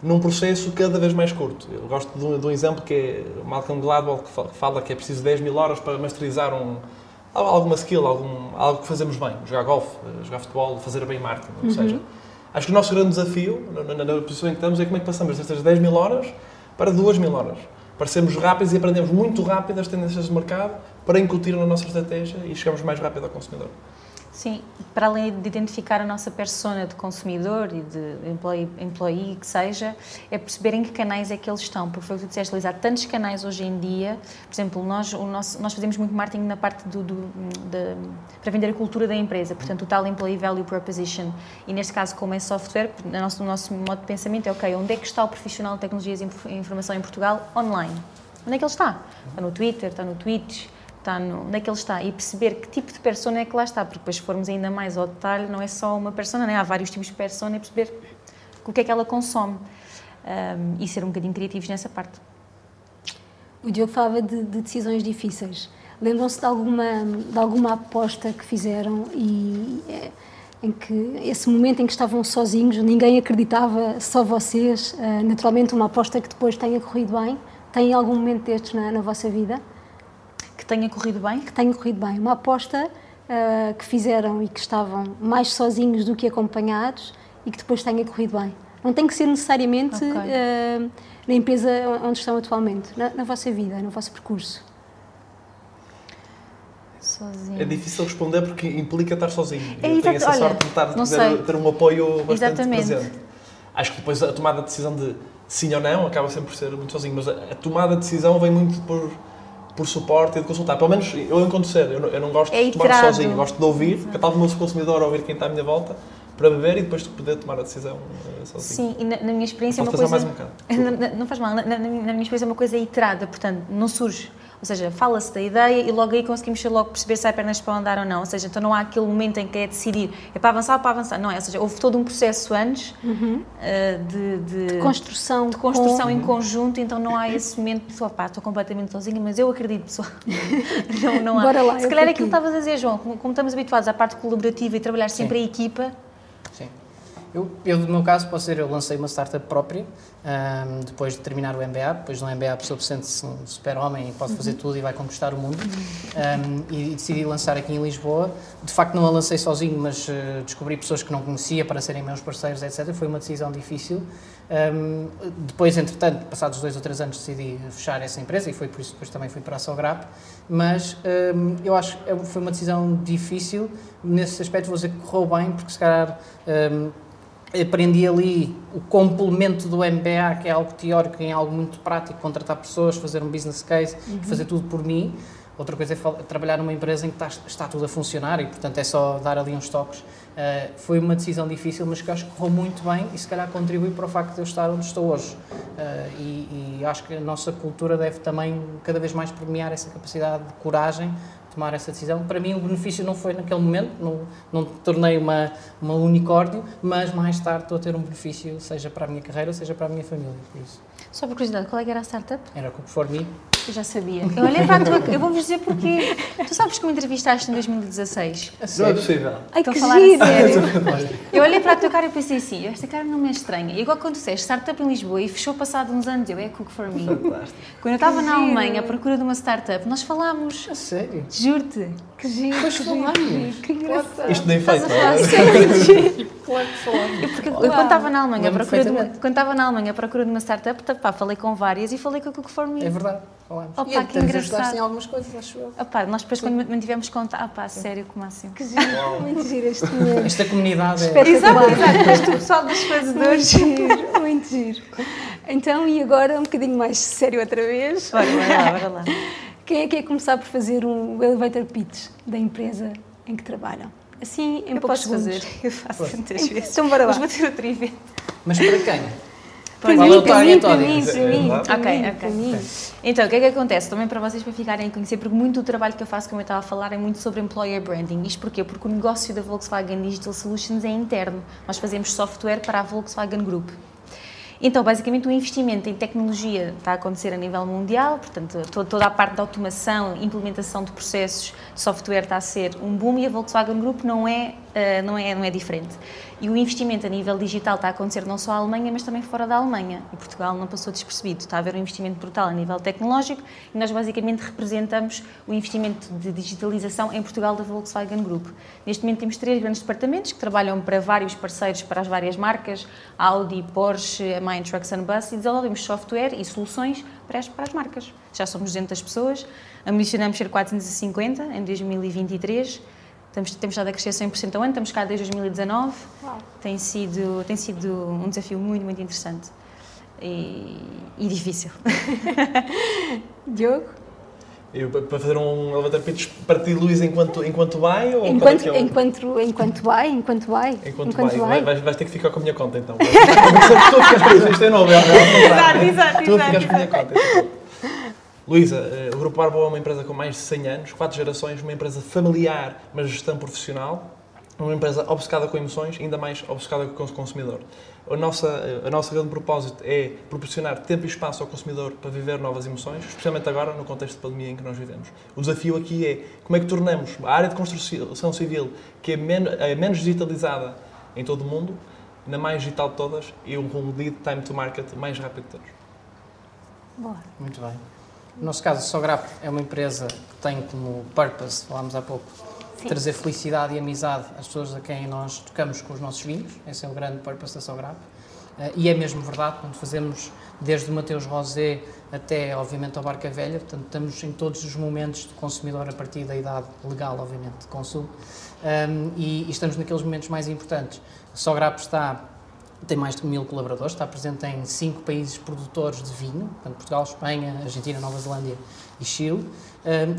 Speaker 3: num processo cada vez mais curto. Eu gosto de um, de um exemplo que é Malcolm Gladwell que fala que é preciso 10 mil horas para masterizar um, alguma skill, algum, algo que fazemos bem, jogar golfe, jogar futebol, fazer bem marketing, ou uhum. seja, acho que o nosso grande desafio, na, na, na posição em que estamos, é como é que passamos estas 10 mil horas para 2 mil horas para sermos rápidos e aprendemos muito rápido as tendências de mercado para incutir na nossa estratégia e chegamos mais rápido ao consumidor.
Speaker 4: Sim, para além de identificar a nossa persona de consumidor e de employee, employee que seja, é perceber em que canais é que eles estão, porque foi o que tu disseste, Luís, há tantos canais hoje em dia, por exemplo, nós, o nosso, nós fazemos muito marketing na parte do, do de, para vender a cultura da empresa, portanto o tal Employee Value Proposition, e neste caso como é software, no nosso, no nosso modo de pensamento é, ok, onde é que está o profissional de tecnologias e informação em Portugal? Online? Onde é que ele está? Está no Twitter, está no Twitch, está no, onde é que ele está e perceber que tipo de persona é que lá está, porque depois se formos ainda mais ao detalhe, não é só uma persona, né? há vários tipos de persona e perceber o que é que ela consome um, e ser um bocadinho criativos nessa parte.
Speaker 2: O Diogo falava de, de decisões difíceis. Lembram-se de alguma, de alguma aposta que fizeram e é, em que esse momento em que estavam sozinhos, ninguém acreditava, só vocês, uh, naturalmente uma aposta que depois tenha corrido bem. Tem algum momento destes na, na vossa vida?
Speaker 4: Que tenha corrido bem?
Speaker 2: Que tenha corrido bem. Uma aposta uh, que fizeram e que estavam mais sozinhos do que acompanhados e que depois tenha corrido bem. Não tem que ser necessariamente okay. uh, na empresa onde estão atualmente, na, na vossa vida, no vosso percurso.
Speaker 3: Sozinho. É difícil responder porque implica estar sozinho. É, eu tenho essa olha, sorte de estar, ter, ter, um apoio bastante Exatamente. presente. Acho que depois a tomada de decisão de sim ou não acaba sempre por ser muito sozinho, mas a, a tomada de decisão vem muito por, por suporte e de consultar. Pelo menos eu encontro ser. Eu não, eu não gosto é de tomar sozinho, gosto de ouvir, porque talvez o meu consumidor ouvir quem está à minha volta para beber e depois de poder tomar a decisão uh, sozinho.
Speaker 4: Sim, e na, na minha experiência é uma
Speaker 3: coisa...
Speaker 4: mais
Speaker 3: um bocado.
Speaker 4: Não, não faz mal, na, na, minha experiência é uma coisa iterada, portanto, não surge ou seja, fala-se da ideia e logo aí conseguimos logo perceber se há pernas para andar ou não. Ou seja, então não há aquele momento em que é decidir é para avançar ou para avançar. Não é, ou seja, houve todo um processo antes
Speaker 2: uhum.
Speaker 4: uh, de, de,
Speaker 2: de, construção,
Speaker 4: de construção com... em conjunto, então não há esse momento de opá, estou completamente sozinha, mas eu acredito, pessoal. não, não há.
Speaker 2: Bora lá,
Speaker 4: se calhar é aquilo que estavas a dizer, João, como, como, estamos habituados à parte colaborativa e trabalhar sempre Sim. a equipa.
Speaker 5: Eu, eu, no meu caso, posso dizer, eu lancei uma startup própria, um, depois de terminar o MBA. Depois no MBA a pessoa sente-se um super-homem e pode fazer uhum. tudo e vai conquistar o mundo. Um, e, e, decidi lançar aqui em Lisboa. De facto, não a lancei sozinho, mas uh, descobri pessoas que não conhecia para serem meus parceiros, etc. Foi uma decisão difícil. Um, depois, entretanto, passados dois ou três anos, decidi fechar essa empresa e foi por isso que depois também fui para a Sograp. Mas eu acho que foi uma decisão difícil. Nesse aspecto, vou dizer que correu bem, porque se calhar aprendi ali o complemento do MBA, que é algo teórico em algo muito prático, contratar pessoas, fazer um business case, uhum. fazer tudo por mim. Outra coisa é trabalhar numa empresa em que está, está, tudo a funcionar e, portanto, é só dar ali uns toques. Uh, foi uma decisão difícil, mas que acho que correu muito bem e, se calhar, contribui para o facto de eu estar onde estou hoje. Uh, e, e, acho que a nossa cultura deve também, cada vez mais, premiar essa capacidade de coragem tomar essa decisão. Para mim, o benefício não foi naquele momento, não, não tornei uma, uma unicórnio, mas mais tarde estou a ter um benefício, seja para a minha carreira, seja para a minha família. Por isso.
Speaker 4: Só por curiosidade, qual é era a startup?
Speaker 5: Era Cook for Me.
Speaker 4: Eu já sabia. Eu olhei para a tua. Eu vou-vos dizer porque. Tu sabes que me entrevistaste em 2016?
Speaker 3: Não é possível.
Speaker 2: Ai, que falar giro.
Speaker 4: Eu olhei para a tua cara e pensei assim: esta cara não me é estranha. E igual quando disseste startup em Lisboa e fechou passado uns anos, eu é Cook for Me. Fantástico. Quando eu estava na Alemanha à procura de uma startup, nós falámos.
Speaker 5: A sério?
Speaker 4: Juro-te.
Speaker 2: Que giro. Pois
Speaker 5: falámos.
Speaker 2: Que engraçado.
Speaker 3: Isto nem feito, não
Speaker 2: é?
Speaker 5: Claro que falámos.
Speaker 4: Porque quando estava na Alemanha à procura de uma, quando estava na Alemanha à procura de uma startup, pá, falei com várias e falei com a Cook for Me.
Speaker 5: É verdade. Falamos.
Speaker 2: Opa, e que engraçado. em algumas coisas, acho eu.
Speaker 4: Opa, nós depois Sim. quando mantivemos conta, ah pá, sério, como assim?
Speaker 2: Que giro, muito giro este momento.
Speaker 5: Esta comunidade
Speaker 4: é... Exato, exato, este pessoal dos fazedores.
Speaker 2: Muito giro, muito giro. Então, e agora um bocadinho mais sério outra vez.
Speaker 4: Bora, bora lá, bora lá.
Speaker 2: Quem é que quer começar por fazer um elevator pitch da empresa em que trabalham? Assim, em
Speaker 4: eu
Speaker 2: poucos
Speaker 4: posso
Speaker 2: segundos.
Speaker 4: fazer, eu faço muitas vezes.
Speaker 2: Então, bora lá.
Speaker 4: Vamos bater outro evento.
Speaker 5: Mas para quem?
Speaker 2: Para mim, para mim, para mim,
Speaker 4: Ok, ok. Então, o que é que acontece? Também para vocês para ficarem a conhecer, porque muito do trabalho que eu faço, como eu estava a falar, é muito sobre employer branding. Isto porquê? Porque o negócio da Volkswagen Digital Solutions é interno. Nós fazemos software para a Volkswagen Group. Então, basicamente, o investimento em tecnologia está a acontecer a nível mundial, portanto, toda a parte da automação, implementação de processos de software está a ser um boom e a Volkswagen Group não é, uh, não é, não é diferente. E o investimento a nível digital está a acontecer não só na Alemanha, mas também fora da Alemanha. E Portugal não passou despercebido. Está a haver um investimento brutal a nível tecnológico e nós basicamente representamos o investimento de digitalização em Portugal da Volkswagen Group. Neste momento temos três grandes departamentos que trabalham para vários parceiros, para as várias marcas, Audi, Porsche, Main Trucks and Bus, e desenvolvemos software e soluções para as, para as marcas. Já somos 200 pessoas, ambicionamos ser 450 em 2023 Estamos, temos estado a crescer 100% ao ano, estamos cá desde 2019. Uau. Tem sido, tem sido um desafio muito, muito interessante e, e difícil.
Speaker 2: Diogo?
Speaker 3: Eu, para fazer um elevator pitch para ti, Luís, enquanto, enquanto vai? Ou
Speaker 2: enquanto, é enquanto, enquanto vai, enquanto vai.
Speaker 3: Enquanto, enquanto vai. vai. Vais, vais, ter que ficar com a minha conta então. Ficar, isto é novo, é
Speaker 4: Exato, exato.
Speaker 3: Tu ficas com a minha conta. Luísa, eh, o Grupo Arbo é uma empresa com mais de 100 anos, quatro gerações, uma empresa familiar, mas gestão profissional. uma empresa obcecada com emoções, ainda mais obcecada com o consumidor. A nossa, a nossa grande propósito é proporcionar tempo e espaço ao consumidor para viver novas emoções, especialmente agora no contexto de pandemia em que nós vivemos. O desafio aqui é como é que tornamos a área de construção civil, que é menos, é menos digitalizada em todo o mundo, na mais digital de todas e um lead time to market mais rápido de todos.
Speaker 5: Boa. Muito bem. No nosso caso, a Sograp é uma empresa que tem como purpose, falámos há pouco, Sim. trazer felicidade e amizade às pessoas a quem nós tocamos com os nossos vinhos. Esse é o grande purpose da Sograp. Uh, e é mesmo verdade, quando fazemos desde o Mateus Rosé até, obviamente, ao Barca Velha, portanto, estamos em todos os momentos de consumidor a partir da idade legal, obviamente, de consumo, um, e, e, estamos naqueles momentos mais importantes. A Sograp está tem mais de mil colaboradores, está presente em cinco países produtores de vinho, portanto, Portugal, Espanha, Argentina, Nova Zelândia e Chile.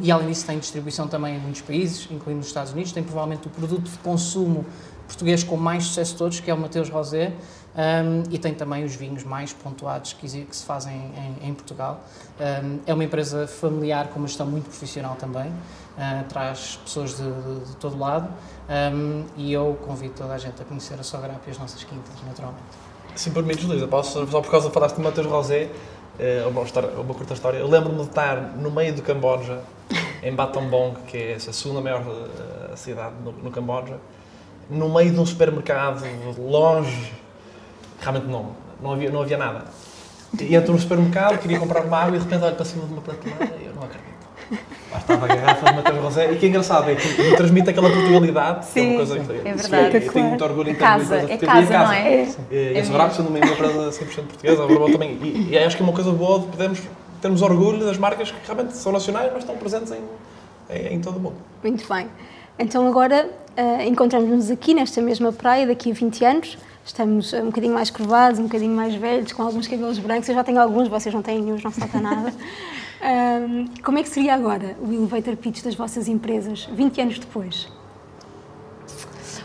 Speaker 5: E além disso tem distribuição também em muitos países, incluindo os Estados Unidos. Tem provavelmente o produto de consumo português com mais sucesso de todos, que é o Mateus Rosé, um, e tem também os vinhos mais pontuados que, que se fazem em, em Portugal. Um, é uma empresa familiar com uma gestão muito profissional também, uh, traz pessoas de, de, de todo lado um, e eu convido toda a gente a conhecer a Sograp e as nossas quintas, naturalmente.
Speaker 3: Sim, por mim, Luísa, só por causa de falaste de Mateus Rosé, é uma, história, uma curta história. Eu lembro-me de estar no meio do Camboja, em Battambong, que é a segunda maior uh, cidade no, no Camboja, no meio de um supermercado, longe, realmente não, não havia, não havia nada. E entro no supermercado, queria comprar uma água e de repente olho para cima de uma prateleira e eu não acredito. Lá estava a garrafa de Matheus Rosé. E que é engraçado, é que me transmite aquela Portugalidade,
Speaker 4: Sim, que é uma coisa que é verdade.
Speaker 3: Eu tenho muito orgulho em ter
Speaker 4: casa, uma empresa é casa, casa, não é? é.
Speaker 3: E, a Sobrap sendo uma empresa 100% portuguesa, a também. E, e acho que é uma coisa boa de podermos termos orgulho das marcas que realmente são nacionais, mas estão presentes em, em, em todo o mundo.
Speaker 2: Muito bem. Então agora uh, encontramos-nos aqui nesta mesma praia daqui a 20 anos. Estamos um bocadinho mais curvados, um bocadinho mais velhos, com alguns cabelos brancos. Eu já tenho alguns, vocês não têm nenhum, não falta nada. Um, como é que seria agora o elevator pitch das vossas empresas, 20 anos depois?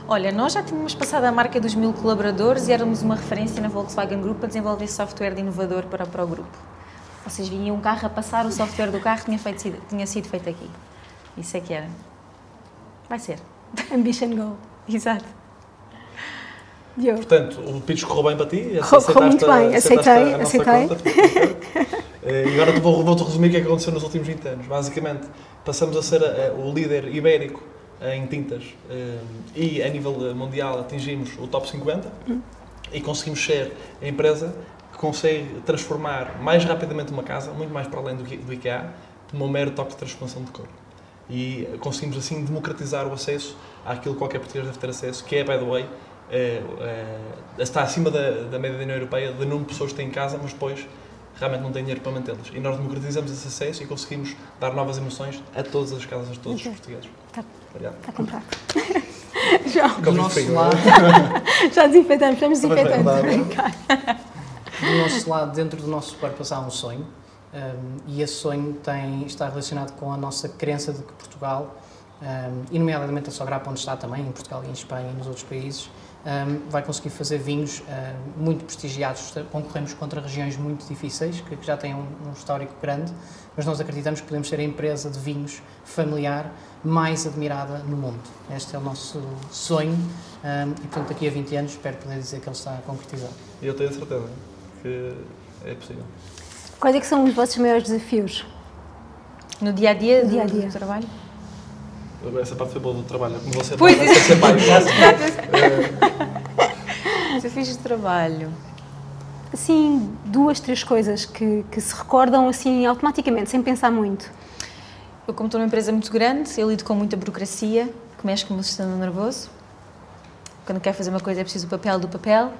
Speaker 4: Olha, nós já tínhamos passado a marca dos mil colaboradores e éramos uma referência na Volkswagen Group para desenvolver software de inovador para, para o grupo. Vocês vinham um carro a passar, o software do carro tinha, feito, tinha sido feito aqui. Isso é que era. Vai ser.
Speaker 2: Ambition Goal.
Speaker 4: Exato.
Speaker 3: Diogo. Portanto, o pitch correu bem para ti?
Speaker 2: Correu muito bem, aceitei, aceitei.
Speaker 3: Eh, e agora vou, vou-te resumir o que é que aconteceu nos últimos 20 anos. Basicamente, passamos a ser a, a, o líder ibérico em tintas eh, e a nível mundial atingimos o top 50 e conseguimos ser a empresa que consegue transformar mais rapidamente uma casa, muito mais para além do, do IKEA, como um mero toque de transformação de cor. E conseguimos assim democratizar o acesso àquilo que qualquer português deve ter acesso, que é, by the way, é, é, está acima da, da média da União Europeia de número de pessoas que têm em casa, mas depois realmente não têm dinheiro para mantê-las. E nós democratizamos esse acesso e conseguimos dar novas emoções a todas as casas de todos okay. os portugueses.
Speaker 2: Está, está comprado. Já.
Speaker 5: Do nosso lado.
Speaker 2: Já desinfetamos, estamos desinfetando.
Speaker 5: Do nosso lado, dentro do nosso corpo, há um sonho. Um, e esse sonho tem, está relacionado com a nossa crença de que Portugal, um, e nomeadamente a Sograpa, onde está também, em Portugal e em Espanha e nos outros países, um, vai conseguir fazer vinhos uh, muito prestigiados. Concorremos contra regiões muito difíceis, que, que já têm um, um, histórico grande, mas nós acreditamos que podemos ser a empresa de vinhos familiar mais admirada no mundo. Este é o nosso sonho um, e, portanto, daqui a 20 anos espero poder dizer que ele está a concretizar.
Speaker 3: E eu tenho certeza que é possível.
Speaker 2: Quais é que são os vossos maiores desafios?
Speaker 4: No dia a dia, dia, -a -dia. do trabalho?
Speaker 3: Essa parte foi boa do trabalho. Como você
Speaker 4: pois
Speaker 3: é. ser pai.
Speaker 4: Desafios de trabalho.
Speaker 2: Assim, duas, três coisas que, que se recordam assim automaticamente, sem pensar muito.
Speaker 4: Eu, como estou numa empresa muito grande, eu lido com muita burocracia, que mexe com o meu sistema nervoso. Quando quero fazer uma coisa é preciso o papel do papel.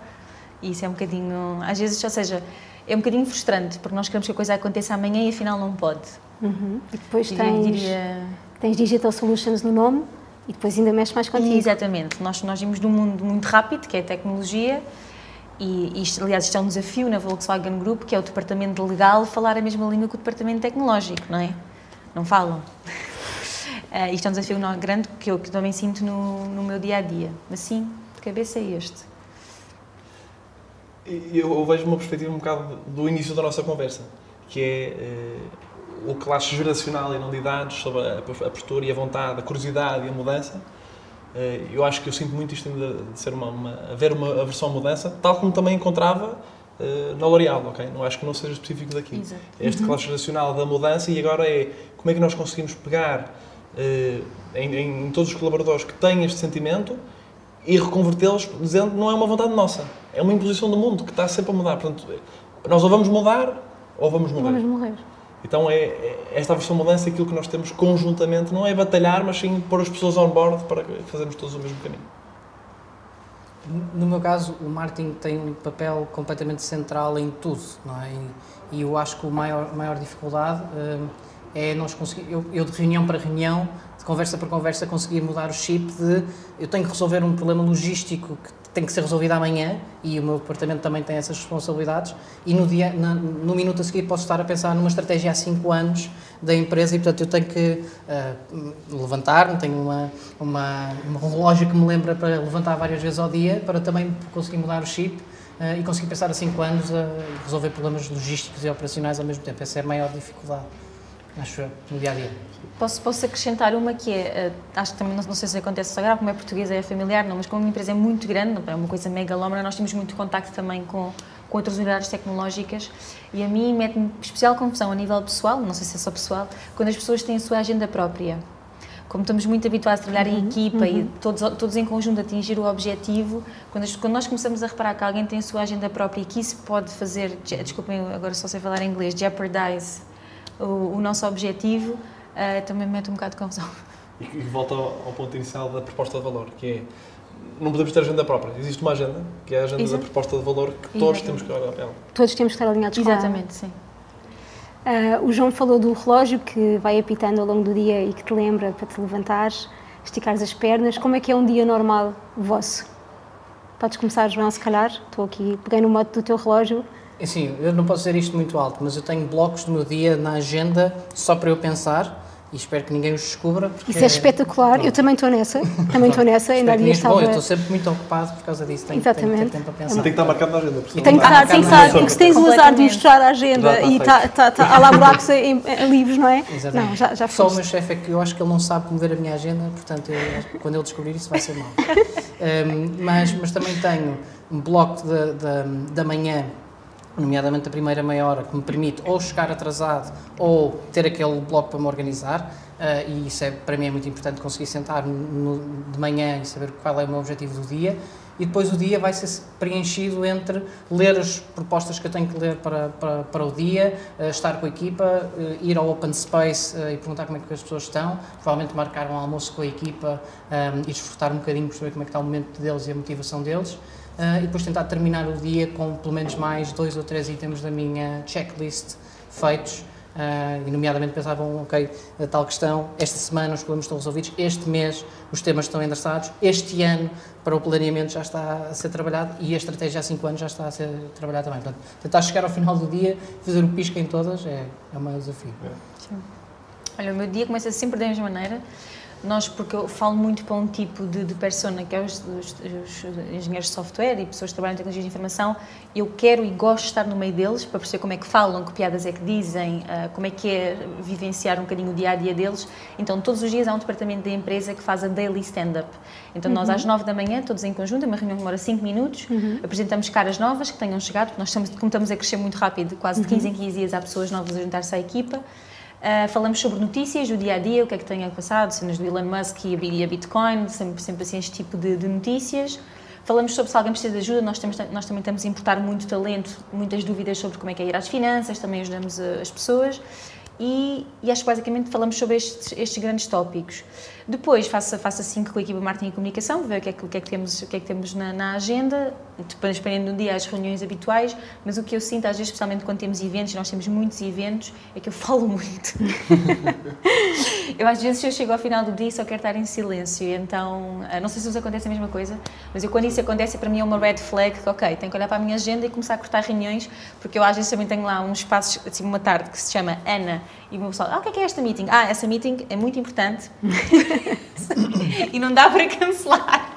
Speaker 4: E isso é um bocadinho. Às vezes, ou seja, é um bocadinho frustrante, porque nós queremos que a coisa aconteça amanhã e afinal não pode.
Speaker 2: Uhum. E depois tens. Diria, tens Digital Solutions no nome e depois ainda mexe mais contigo.
Speaker 4: Exatamente. Nós, nós vimos de um mundo muito rápido, que é a tecnologia, e isto, aliás, isto é um desafio na Volkswagen Group, que é o departamento legal falar a mesma língua que o departamento tecnológico, não é? Não falam. Uh, isto é um desafio grande que eu que também sinto no, no meu dia a dia. Mas sim, de cabeça é este.
Speaker 3: Eu, eu vejo uma perspectiva um bocado do início da nossa conversa, que é. Eh, o classe geracional e não de idades, sobre a postura e a vontade, a curiosidade e a mudança. Uh, eu acho que eu sinto muito isto de ser uma, uma haver uma aversão à mudança, tal como também encontrava uh, na L'Oréal, ok? Não acho que não seja específico daqui. Exato. Este uhum. classe geracional da mudança e agora é como é que nós conseguimos pegar uh, em, em, todos os colaboradores que têm este sentimento e reconvertê-los dizendo que não é uma vontade nossa, é uma imposição do mundo que está sempre a mudar. Portanto, nós ou vamos mudar ou vamos morrer.
Speaker 2: Vamos morrer.
Speaker 3: Então é, é esta versão mudança aquilo que nós temos conjuntamente, não é batalhar, mas sim pôr as pessoas on board para fazermos todos o mesmo caminho.
Speaker 5: No meu caso, o marketing tem um papel completamente central em tudo, não é? E, eu acho que a maior, maior dificuldade uh, é nós conseguir, eu, eu, de reunião para reunião, de conversa para conversa, conseguir mudar o chip de eu tenho que resolver um problema logístico que tem que ser resolvida amanhã e o meu departamento também tem essas responsabilidades e no, dia, na, no minuto a seguir posso estar a pensar numa estratégia há 5 anos da empresa e portanto eu tenho que uh, levantar-me, tenho uma, uma, um relógio que me lembra para levantar várias vezes ao dia para também conseguir mudar o chip uh, e conseguir pensar a 5 anos a resolver problemas logísticos e operacionais ao mesmo tempo. Essa é a maior dificuldade, acho eu, no dia a dia.
Speaker 4: Posso, posso acrescentar uma que é, uh, acho que também não, não, sei se acontece agora, como é portuguesa é familiar, não, mas como uma empresa é muito grande, é uma coisa megalómana, nós temos muito contacto também com, com outras unidades tecnológicas e a mim mete-me especial confusão a nível pessoal, não sei se é só pessoal, quando as pessoas têm a sua agenda própria. Como estamos muito habituados a trabalhar uhum, em equipa uhum. e todos, todos em conjunto atingir o objetivo, quando, as, quando nós começamos a reparar que alguém tem a sua agenda própria e que isso pode fazer, desculpem, agora só sei falar em inglês, jeopardize o, o nosso objetivo, uh, também me mete um bocado de confusão.
Speaker 3: E, e volta ao, ao, ponto inicial da proposta de valor, que é não podemos ter agenda própria. Existe uma agenda, que é a agenda Exato. da proposta de valor, que todos Exatamente. temos que olhar para ela.
Speaker 2: Todos temos que estar alinhados
Speaker 4: Exatamente, com ela. sim.
Speaker 2: Uh, o João falou do relógio que vai apitando ao longo do dia e que te lembra para te levantares, esticares as pernas. Como é que é um dia normal vosso? Podes começar, João, se calhar. Estou aqui, peguei no modo do teu relógio.
Speaker 5: É sim, eu não posso dizer isto muito alto, mas eu tenho blocos do meu dia na agenda só para eu pensar e espero que ninguém os descubra.
Speaker 2: Isso é, é espetacular, Pronto. eu também estou nessa, também estou nessa, ainda ali estava...
Speaker 5: Bom, eu estou sempre muito ocupado por causa disso, tenho, Exatamente. tenho que ter tempo a pensar.
Speaker 3: Tem que estar marcado na agenda. Porque
Speaker 2: tem que estar, tem que estar, porque se tens o azar de mostrar a agenda e está tá, tá, há lá buracos em, em, livros, não é?
Speaker 5: Exatamente. Não, já, já Só o meu chefe é que eu acho que ele não sabe como ver a minha agenda, portanto, eu, quando ele descobrir isso vai ser mal. um, mas, mas também tenho um bloco de, de, da manhã nomeadamente a primeira meia hora, que me permite ou chegar atrasado ou ter aquele bloco para me organizar. Uh, e isso é, para mim é muito importante conseguir sentar no, de manhã e saber qual é o meu objetivo do dia. E depois o dia vai ser preenchido entre ler as propostas que eu tenho que ler para, para, para o dia, uh, estar com a equipa, uh, ir ao open space e perguntar como é que as pessoas estão, provavelmente marcar um almoço com a equipa um, e desfrutar um bocadinho, perceber como é que está o momento deles e a motivação deles uh, e depois tentar terminar o dia com pelo menos mais dois ou três itens da minha checklist feitos. Uh, e nomeadamente pensavam, ok, tal questão, esta semana os problemas estão resolvidos, este mês os temas estão endereçados, este ano para o planeamento já está a ser trabalhado e a estratégia há 5 anos já está a ser trabalhada também. Portanto, tentar chegar ao final do dia, fazer o pisca em todas é, é um desafio.
Speaker 4: Sim. Olha, o meu dia começa sempre da mesma maneira nós, porque eu falo muito para um tipo de, de persona, que é os, os, os, engenheiros de software e pessoas que trabalham em tecnologia de informação, eu quero e gosto de estar no meio deles para perceber como é que falam, que piadas é que dizem, uh, como é que é vivenciar um bocadinho o dia a dia deles. Então, todos os dias há um departamento da empresa que faz a daily stand-up. Então, uhum. nós às nove da manhã, todos em conjunto, é uma reunião que demora cinco minutos, uhum. apresentamos caras novas que tenham chegado, porque nós estamos, como estamos a crescer muito rápido, quase de 15 uhum. em 15 dias há pessoas novas a juntar-se à equipa. Uh, falamos sobre notícias, o dia a dia, o que é que tem passado, cenas do Elon Musk e a Bitcoin, sempre, sempre assim este tipo de, de notícias. Falamos sobre se alguém precisa de ajuda, nós, temos, nós também estamos a importar muito talento, muitas dúvidas sobre como é que é ir às finanças, também ajudamos as pessoas. E, e, acho que basicamente falamos sobre estes, estes grandes tópicos. Depois faço, faço assim com a equipa de marketing e comunicação, ver o que é que, o que, é que temos, o que é que temos na, na agenda, depois dependendo do dia as reuniões habituais, mas o que eu sinto às vezes, especialmente quando temos eventos, nós temos muitos eventos, é que eu falo muito. Eu às vezes eu chego ao final do dia e só quero estar em silêncio, então eh, não sei se vos acontece a mesma coisa, mas eu quando isso acontece para mim é uma red flag, que ok, tenho que olhar para a minha agenda e começar a cortar reuniões, porque eu às vezes também tenho lá uns espaços, assim uma tarde que se chama Ana, e o meu pessoal, ah, o que é, que é esta meeting? Ah, essa meeting é muito importante. e não dá para cancelar.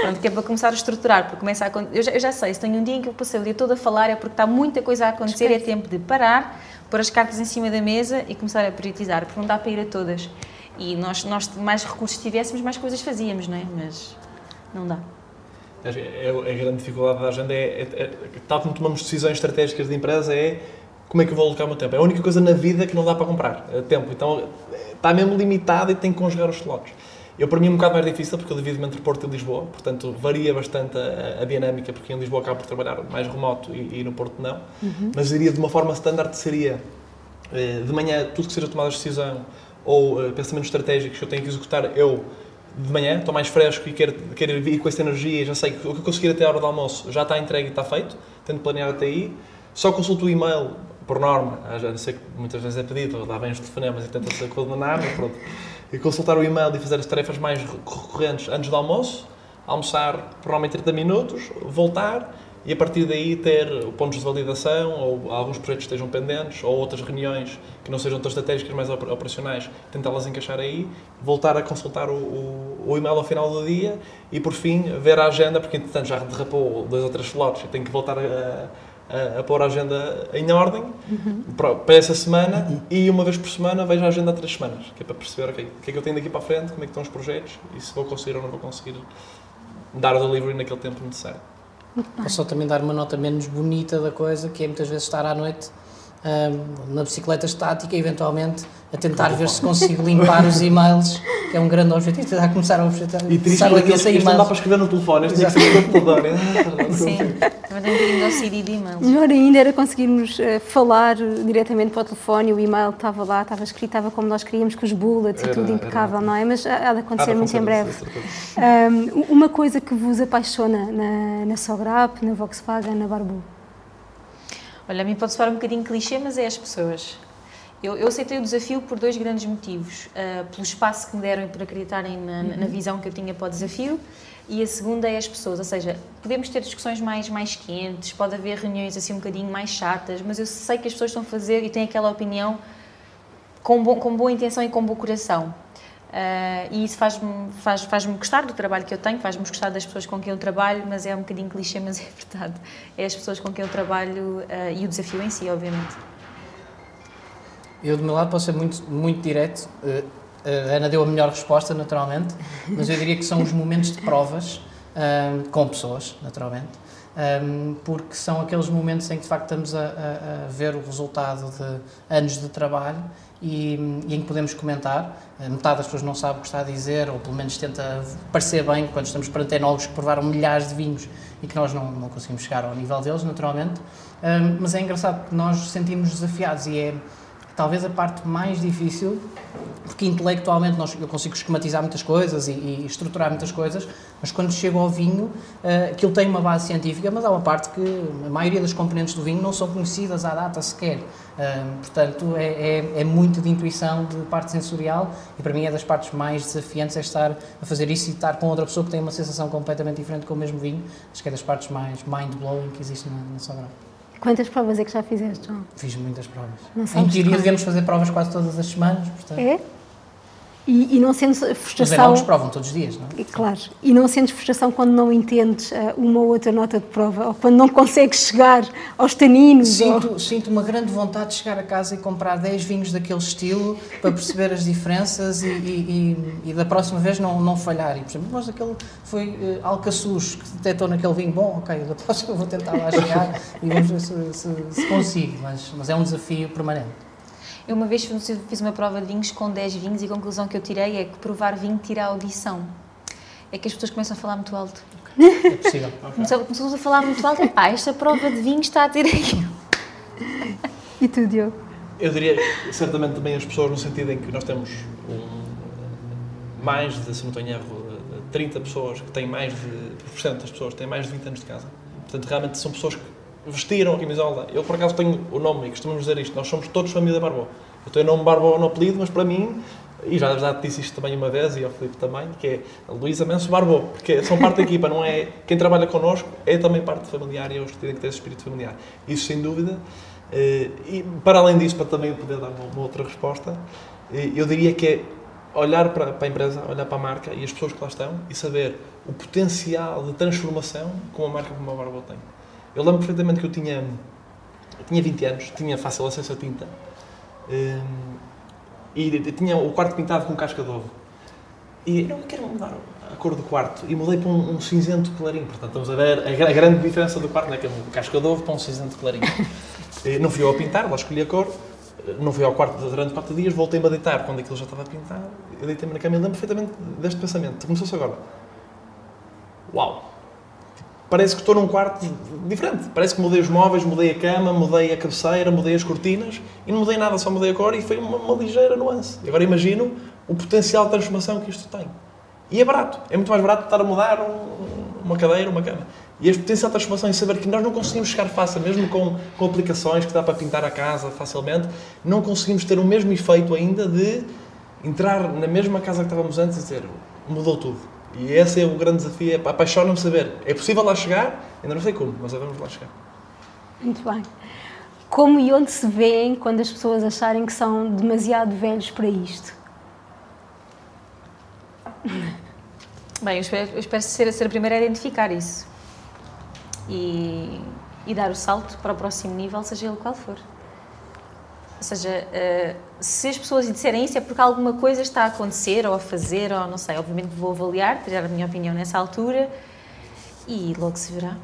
Speaker 4: Pronto, que é para começar a estruturar, porque começa a, eu, já, eu já sei, se tenho um dia em que eu passei o dia todo a falar é porque está muita coisa a acontecer, é tempo de parar, pôr as cartas em cima da mesa e começar a priorizar, porque não dá para ir a todas. E nós, nós mais recursos tivéssemos, mais coisas fazíamos, não é? Mas não dá.
Speaker 3: É, é, a grande dificuldade da agenda é, é, é, tal como tomamos decisões estratégicas de empresa, é como é que eu vou alocar o meu tempo. É a única coisa na vida que não dá para comprar, é tempo. Então está mesmo limitado e tem que conjugar os slots. Eu, para mim, é um bocado mais difícil, porque eu divido-me entre Porto e Lisboa, portanto, varia bastante a, a, dinâmica, porque em Lisboa acabo por trabalhar mais remoto e, e no Porto não. Uhum. Mas diria de uma forma standard seria eh, de manhã, tudo que seja tomada de decisão ou uh, pensamentos estratégicos que eu tenho que executar, eu de manhã estou mais fresco e quero, quero vir com essa energia, já sei que o que eu conseguir até a hora do almoço já está entregue e está feito, tento planear até aí. Só consulto o e-mail, por norma, já sei que muitas vezes é pedido, dá bem os telefonemas e tenta-se coordenar, mas pronto. E consultar o e-mail e fazer as tarefas mais recorrentes antes do almoço, almoçar por normalmente 30 minutos, voltar e a partir daí ter pontos de validação ou alguns projetos que estejam pendentes ou outras reuniões que não sejam tão estratégicas, mas operacionais, tentá-las encaixar aí, voltar a consultar o, o, o, e-mail ao final do dia e, por fim, ver a agenda, porque entretanto já derrapou dois ou três slots e tenho que voltar a, a, a pôr a agenda em ordem uhum. para, para, essa semana uhum. e uma vez por semana vejo a agenda há três semanas, que é para perceber okay, o que é que eu tenho daqui para a frente, como é que estão os projetos e se vou conseguir ou não vou conseguir dar o delivery naquele tempo necessário.
Speaker 5: Posso só também dar uma nota menos bonita da coisa, que é muitas vezes estar à noite um, na bicicleta estática, eventualmente, a tentar ver se consigo limpar os e-mails, que é um grande objetivo, tentar começar a objetar.
Speaker 3: E triste porque isto não dá para escrever no telefone, este tem que ser no computador.
Speaker 4: Sim, também tem CD de e-mails.
Speaker 2: Melhor ainda era conseguirmos uh, falar diretamente para o telefone, o e-mail estava lá, estava escrito, estava como nós queríamos, com os bullets era, e tudo impecável, era, não é? Mas há de acontecer há de muito em breve. Um, uma coisa que vos apaixona na, na Sograp, na Volkswagen, na Barbu?
Speaker 4: Olha, a mim pode soar um bocadinho clichê, mas é as pessoas. Eu, eu aceitei o desafio por dois grandes motivos. Uh, pelo espaço que me deram e por acreditarem na, uhum. na, visão que eu tinha para o desafio. E a segunda é as pessoas, ou seja, podemos ter discussões mais, mais quentes, pode haver reuniões assim um bocadinho mais chatas, mas eu sei que as pessoas estão a fazer e têm aquela opinião com, bom, com boa intenção e com bom coração. Uh, e isso faz-me faz, faz gostar do trabalho que eu tenho, faz-me gostar das pessoas com quem eu trabalho, mas é um bocadinho clichê, mas é verdade. É as pessoas com quem eu trabalho uh, e o desafio em si, obviamente.
Speaker 5: Eu, do meu lado, posso ser muito, muito direto. Uh, a Ana deu a melhor resposta, naturalmente, mas eu diria que são os momentos de provas com pessoas, naturalmente. Um, porque são aqueles momentos em que de facto estamos a, a, a ver o resultado de anos de trabalho e, e, em que podemos comentar. Eh, metade das pessoas não sabe o que está a dizer, ou pelo menos tenta parecer bem quando estamos perante enólogos que provaram milhares de vinhos e que nós não, não conseguimos chegar ao nível deles, naturalmente. Um, mas é engraçado que nós nos sentimos desafiados e é talvez a parte mais difícil, porque intelectualmente nós, eu consigo esquematizar muitas coisas e, e estruturar muitas coisas, mas quando chego ao vinho, uh, aquilo tem uma base científica, mas há uma parte que a maioria das componentes do vinho não são conhecidas à data sequer. Uh, portanto, é, é, é, muito de intuição, de parte sensorial, e para mim é das partes mais desafiantes é estar a fazer isso e estar com outra pessoa que tem uma sensação completamente diferente com o mesmo vinho. Acho que é das partes mais mind-blowing que existe na, na Sobral.
Speaker 2: Quantas provas é que já fizeste, João?
Speaker 5: Fiz muitas provas. Não em teoria devemos fazer provas quase todas as semanas. Portanto...
Speaker 2: É? E, e, não sentes frustração.
Speaker 5: Os provam todos os dias, não
Speaker 2: é? Claro. E não sentes frustração quando não entendes uh, uma ou outra nota de prova ou quando não consegues chegar aos taninos?
Speaker 5: Sinto, ou... sinto uma grande vontade de chegar a casa e comprar 10 vinhos daquele estilo para perceber as diferenças e, e, e, e, da próxima vez não, não falhar. E, por exemplo, mas aquele foi uh, Alcaçuz que detectou naquele vinho. Bom, ok, da próxima vou tentar lá chegar e vamos ver se, se, se consigo. Mas, mas é um desafio permanente.
Speaker 4: Eu uma vez fiz uma prova de vinhos com 10 vinhos e a conclusão que eu tirei é que provar vinho tira a audição. É que as pessoas começam a falar muito alto.
Speaker 5: É possível.
Speaker 4: Começam a falar muito alto. Pá, esta prova de vinho está a ter aqui.
Speaker 2: E tu, Diogo?
Speaker 3: Eu diria, certamente também as pessoas no sentido em que nós temos um, mais de, se não tenho erro, 30 pessoas que têm mais de, porcento das pessoas têm mais de 20 anos de casa. Portanto, realmente são pessoas que vestiram a camisola. Eu, por acaso, tenho o nome e costumamos dizer isto: nós somos todos família Barbô. Eu tenho o nome Barbô no apelido, mas para mim, e já, já disse isto também uma vez, e ao Filipe também, que é Luísa Menso Barbô, porque são parte da equipa, não é? Quem trabalha connosco é também parte familiar e eu tenho que ter esse espírito familiar. Isso, sem dúvida. Eh, e, para além disso, para também poder dar uma, uma outra resposta, eh, eu diria que é olhar para, para, a empresa, olhar para a marca e as pessoas que lá estão e saber o potencial de transformação que uma marca como a Barbô tem. Eu lembro perfeitamente que eu tinha, eu tinha 20 anos, tinha fácil acesso à tinta. Um, e tinha o quarto pintado com casca de ovo. E não quero mudar a cor do quarto e mudei para um, um cinzento clarinho. Portanto, estamos a ver a, a grande diferença do quarto, né? que é um casca de ovo para um cinzento clarinho. não fui eu a pintar, lá escolhi a cor, não fui ao quarto durante quatro dias, voltei-me a deitar quando aquilo já estava pintado, eu deitei-me na cama e lembro perfeitamente deste pensamento. Começou-se agora. Uau! Parece que estou num quarto diferente. Parece que mudei os móveis, mudei a cama, mudei a cabeceira, mudei as cortinas e não mudei nada, só mudei a cor e foi uma, uma ligeira nuance. E agora imagino o potencial de transformação que isto tem. E é barato. É muito mais barato estar a mudar um, uma cadeira, uma cama. E este potencial de transformação em saber que nós não conseguimos chegar fácil, mesmo com, com aplicações que dá para pintar a casa facilmente, não conseguimos ter o mesmo efeito ainda de entrar na mesma casa que estávamos antes e dizer mudou tudo. E esse é o grande desafio, é apaixona-me saber. É possível lá chegar? Ainda não sei como, mas vamos lá chegar.
Speaker 2: Muito bem. Como e onde se vêem quando as pessoas acharem que são demasiado velhos para isto?
Speaker 4: Bem, eu espero, eu espero ser, ser a primeira a identificar isso. E, e dar o salto para o próximo nível, seja ele qual for. Ou seja, uh, se as pessoas disserem isso é porque alguma coisa está a acontecer ou a fazer, ou não sei, obviamente vou avaliar, tirar a minha opinião nessa altura e logo se verá.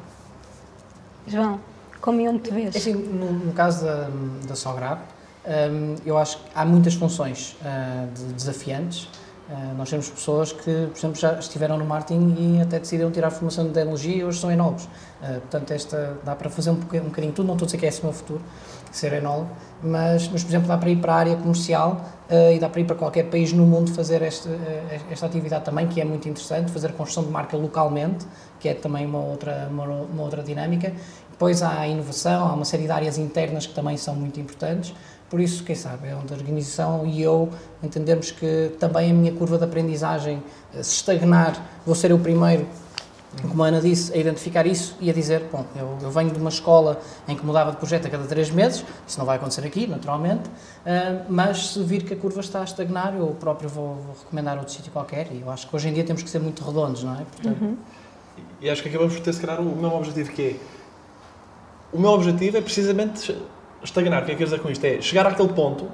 Speaker 2: João, como e onde te vês?
Speaker 5: Assim, no, no caso da, da Sograp, um, eu acho que há muitas funções uh, de desafiantes. Uh, nós temos pessoas que, por exemplo, já estiveram no marketing e até decidiram tirar a formação de tecnologia e hoje são enólogos. Uh, portanto, esta dá para fazer um, um bocadinho tudo, não estou a dizer que é esse o meu futuro, ser enólogo, mas, mas, por exemplo, dá para ir para a área comercial uh, e dá para ir para qualquer país no mundo fazer este, uh, esta atividade também, que é muito interessante, fazer a construção de marca localmente, que é também uma outra, uma, uma outra dinâmica. Depois há a inovação, há uma série de áreas internas que também são muito importantes. Por isso, quem sabe, é onde a organização e eu entendemos que também a minha curva de aprendizagem, eh, se estagnar, vou ser o primeiro como a Ana disse, a identificar isso e a dizer, bom, eu, eu, venho de uma escola em que mudava de projeto a cada três meses, isso não vai acontecer aqui, naturalmente, uh, mas se vir que a curva está a estagnar, eu próprio vou, vou, recomendar outro sítio qualquer e eu acho que hoje em dia temos que ser muito redondos, não é?
Speaker 3: Portanto... Uhum. E acho que acabamos por ter, se calhar, o mesmo objetivo que é, o meu objetivo é precisamente estagnar, o que é que quer dizer com isto? É chegar àquele ponto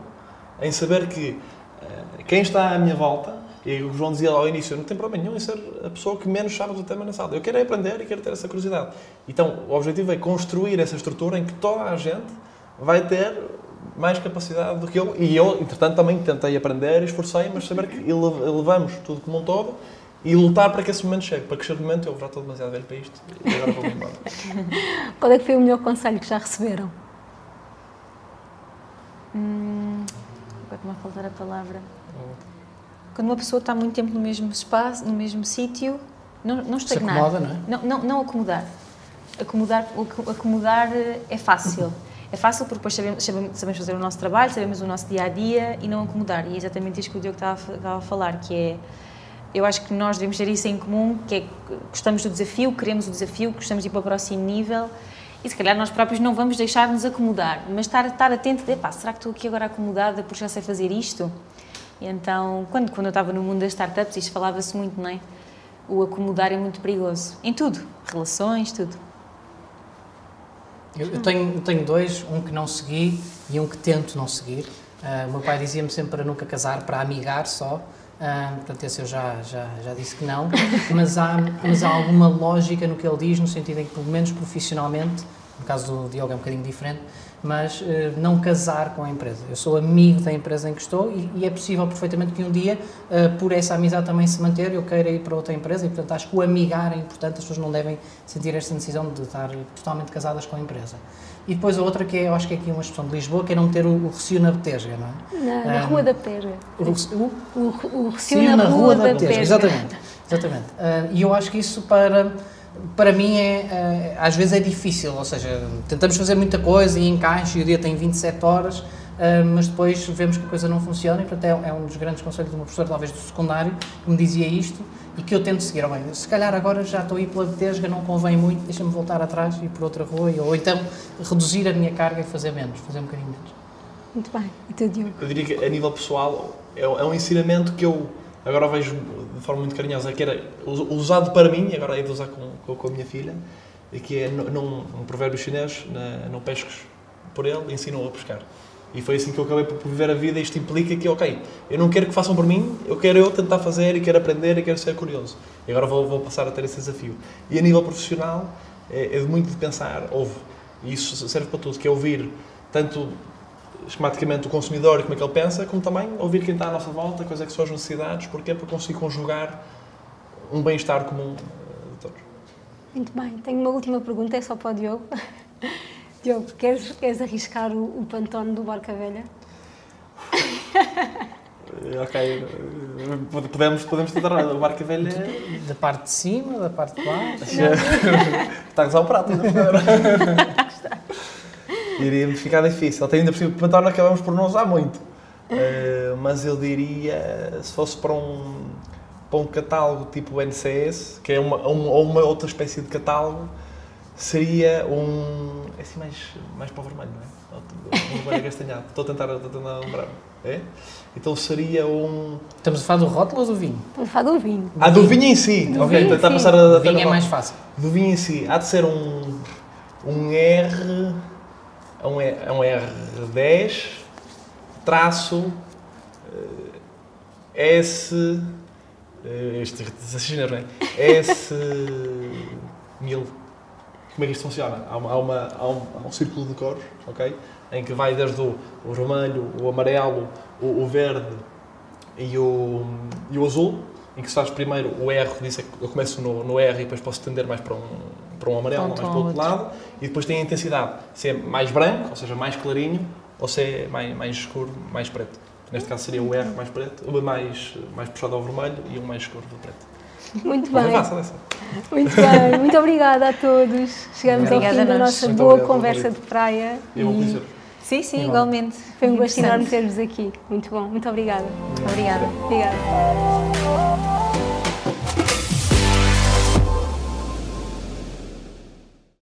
Speaker 3: em saber que uh, quem está à minha volta e o João dizia ao início, não tem problema nenhum em ser a pessoa que menos sabe do tema na sala. Eu quero é aprender e quero ter essa curiosidade. Então, o objetivo é construir essa estrutura em que toda a gente vai ter mais capacidade do que eu. E eu, entretanto, também tentei aprender e esforcei, mas saber que elevamos tudo como um todo e lutar para que esse momento chegue. Para que chegue o momento, eu já estou demasiado velho para isto e agora vou embora.
Speaker 2: Qual é que foi o melhor conselho que já receberam?
Speaker 4: Hum, agora me a faltar a palavra. Quando uma pessoa está muito tempo no mesmo espaço, no mesmo sítio, não, não estagnar.
Speaker 5: Se acomoda, não é?
Speaker 4: Não, não, não acomodar. Acomodar, acomodar é fácil. É fácil porque depois sabemos, sabemos fazer o nosso trabalho, sabemos o nosso dia a dia e não acomodar. E é exatamente isso que o Diogo estava, estava a falar, que é eu acho que nós devemos ter isso em comum, que é gostamos do desafio, queremos o desafio, gostamos de ir para o próximo nível e se calhar nós próprios não vamos deixar-nos acomodar, mas estar, estar atento de, pá, será que estou aqui agora acomodada porque já sei fazer isto? E então, quando, quando eu estava no mundo das startups, isto falava-se muito, não é? O acomodar é muito perigoso. Em tudo. Relações, tudo.
Speaker 5: Eu, eu tenho, tenho dois, um que não segui e um que tento não seguir. Uh, o meu pai dizia-me sempre para nunca casar, para amigar só. Uh, portanto, esse eu já, já, já disse que não. Mas há, mas há alguma lógica no que ele diz, no sentido em que, pelo menos profissionalmente, no caso do Diogo é um bocadinho diferente, mas uh, não casar com a empresa. Eu sou amigo da empresa em que estou e, e é possível perfeitamente que um dia, uh, por essa amizade também se manter, eu queira ir para outra empresa e, portanto, acho que o amigar é importante, as pessoas não devem sentir esta decisão de estar totalmente casadas com a empresa. E depois a outra que é, eu acho que é aqui uma expressão de Lisboa, que é não ter o, o recio na Betesga, não
Speaker 2: é? Na, na um, Rua da Betesga.
Speaker 5: O, o,
Speaker 2: o, o recio na, na, Rua, Rua da, da Betesga.
Speaker 5: Exatamente. exatamente. Uh, e eu acho que isso para para mim é, é, às vezes é difícil, ou seja, tentamos fazer muita coisa e encaixe e o dia tem 27 horas, uh, mas depois vemos que a coisa não funciona e portanto é, é, um dos grandes conselhos de uma professora, talvez do secundário, que me dizia isto e que eu tento seguir. Oh, bem, se calhar agora já estou a ir pela Betesga, não convém muito, deixa-me voltar atrás e ir por outra rua, ou então reduzir a minha carga e fazer menos, fazer um bocadinho menos.
Speaker 2: Muito bem. E tu, Diogo?
Speaker 3: Eu diria que a nível pessoal é, é um ensinamento que eu agora vejo de forma muito carinhosa, que era usado para mim, agora é de usar com, com, a minha filha, e que é num, um provérbio chinês, não pesques por ele, ensinam a pescar. E foi assim que eu acabei por viver a vida. Isto implica que, ok, eu não quero que façam por mim, eu quero eu tentar fazer e quero aprender e quero ser curioso. E agora vou, vou passar a ter esse desafio. E a nível profissional, é, é muito de pensar, ouve. E isso serve para tudo, que é ouvir tanto esquematicamente o consumidor e como é que ele pensa, como também ouvir quem está à nossa volta, quais é que são as necessidades, porque é para conseguir conjugar um bem-estar comum eh, de todos.
Speaker 2: Muito bem. Tenho uma última pergunta, é só para o Diogo. Diogo, queres, queres arriscar o, o pantone do Barca Velha?
Speaker 3: ok, podemos, podemos tentar. A Barca Velha.
Speaker 5: Da parte de cima, da parte de baixo.
Speaker 3: Está a usar o prato ainda Iria-me ficar difícil. Até ainda por cima, pantone acabamos por não usar muito. Uh, mas eu diria, se fosse para um, para um catálogo tipo NCS, que é uma, ou uma outra espécie de catálogo, seria um. É assim mais, mais para o vermelho, não é? Um vermelho castanhado. Estou a tentar, estou a tentar lembrar. É? Então seria um.
Speaker 5: Estamos a falar do rótulo ou do vinho?
Speaker 2: Estamos a falar do vinho.
Speaker 3: Ah, do vinho em si!
Speaker 2: Do
Speaker 3: ok,
Speaker 2: vinho,
Speaker 3: está a
Speaker 2: sim.
Speaker 3: passar a.
Speaker 5: O vinho é mais fácil.
Speaker 3: Do vinho em si. Há de ser um. Um R. Um, E- um R10 traço eh, S. eh, Este exagero, não é? S. Mil. Como é que isto funciona? Há, uma, há, uma, há, um, há um círculo de cores, ok? Em que vai desde o, o vermelho, o amarelo, o, o verde e o, e o azul, em que se faz primeiro o R, eu começo no, no R e depois posso estender mais para um, para um amarelo,
Speaker 4: um
Speaker 3: mais para o outro lado, e depois tem a intensidade, se é mais branco, ou seja, mais clarinho, ou se é mais, mais escuro, mais preto. Neste caso seria o R mais preto, o mais, mais puxado ao vermelho e o mais escuro do preto.
Speaker 2: Muito
Speaker 3: é
Speaker 2: bem. Muito bem. Muito obrigada a todos. Chegamos
Speaker 4: Obrigada
Speaker 2: ao fim da nossa
Speaker 3: Muito
Speaker 2: boa
Speaker 3: obrigado,
Speaker 2: conversa de praia.
Speaker 3: E eu vou
Speaker 2: e
Speaker 3: conhecer.
Speaker 4: Sim, sim,
Speaker 5: Igual.
Speaker 4: igualmente.
Speaker 2: Foi um gosto enorme ter-vos aqui. Muito bom. Muito obrigada.
Speaker 4: Obrigada.
Speaker 2: Obrigada.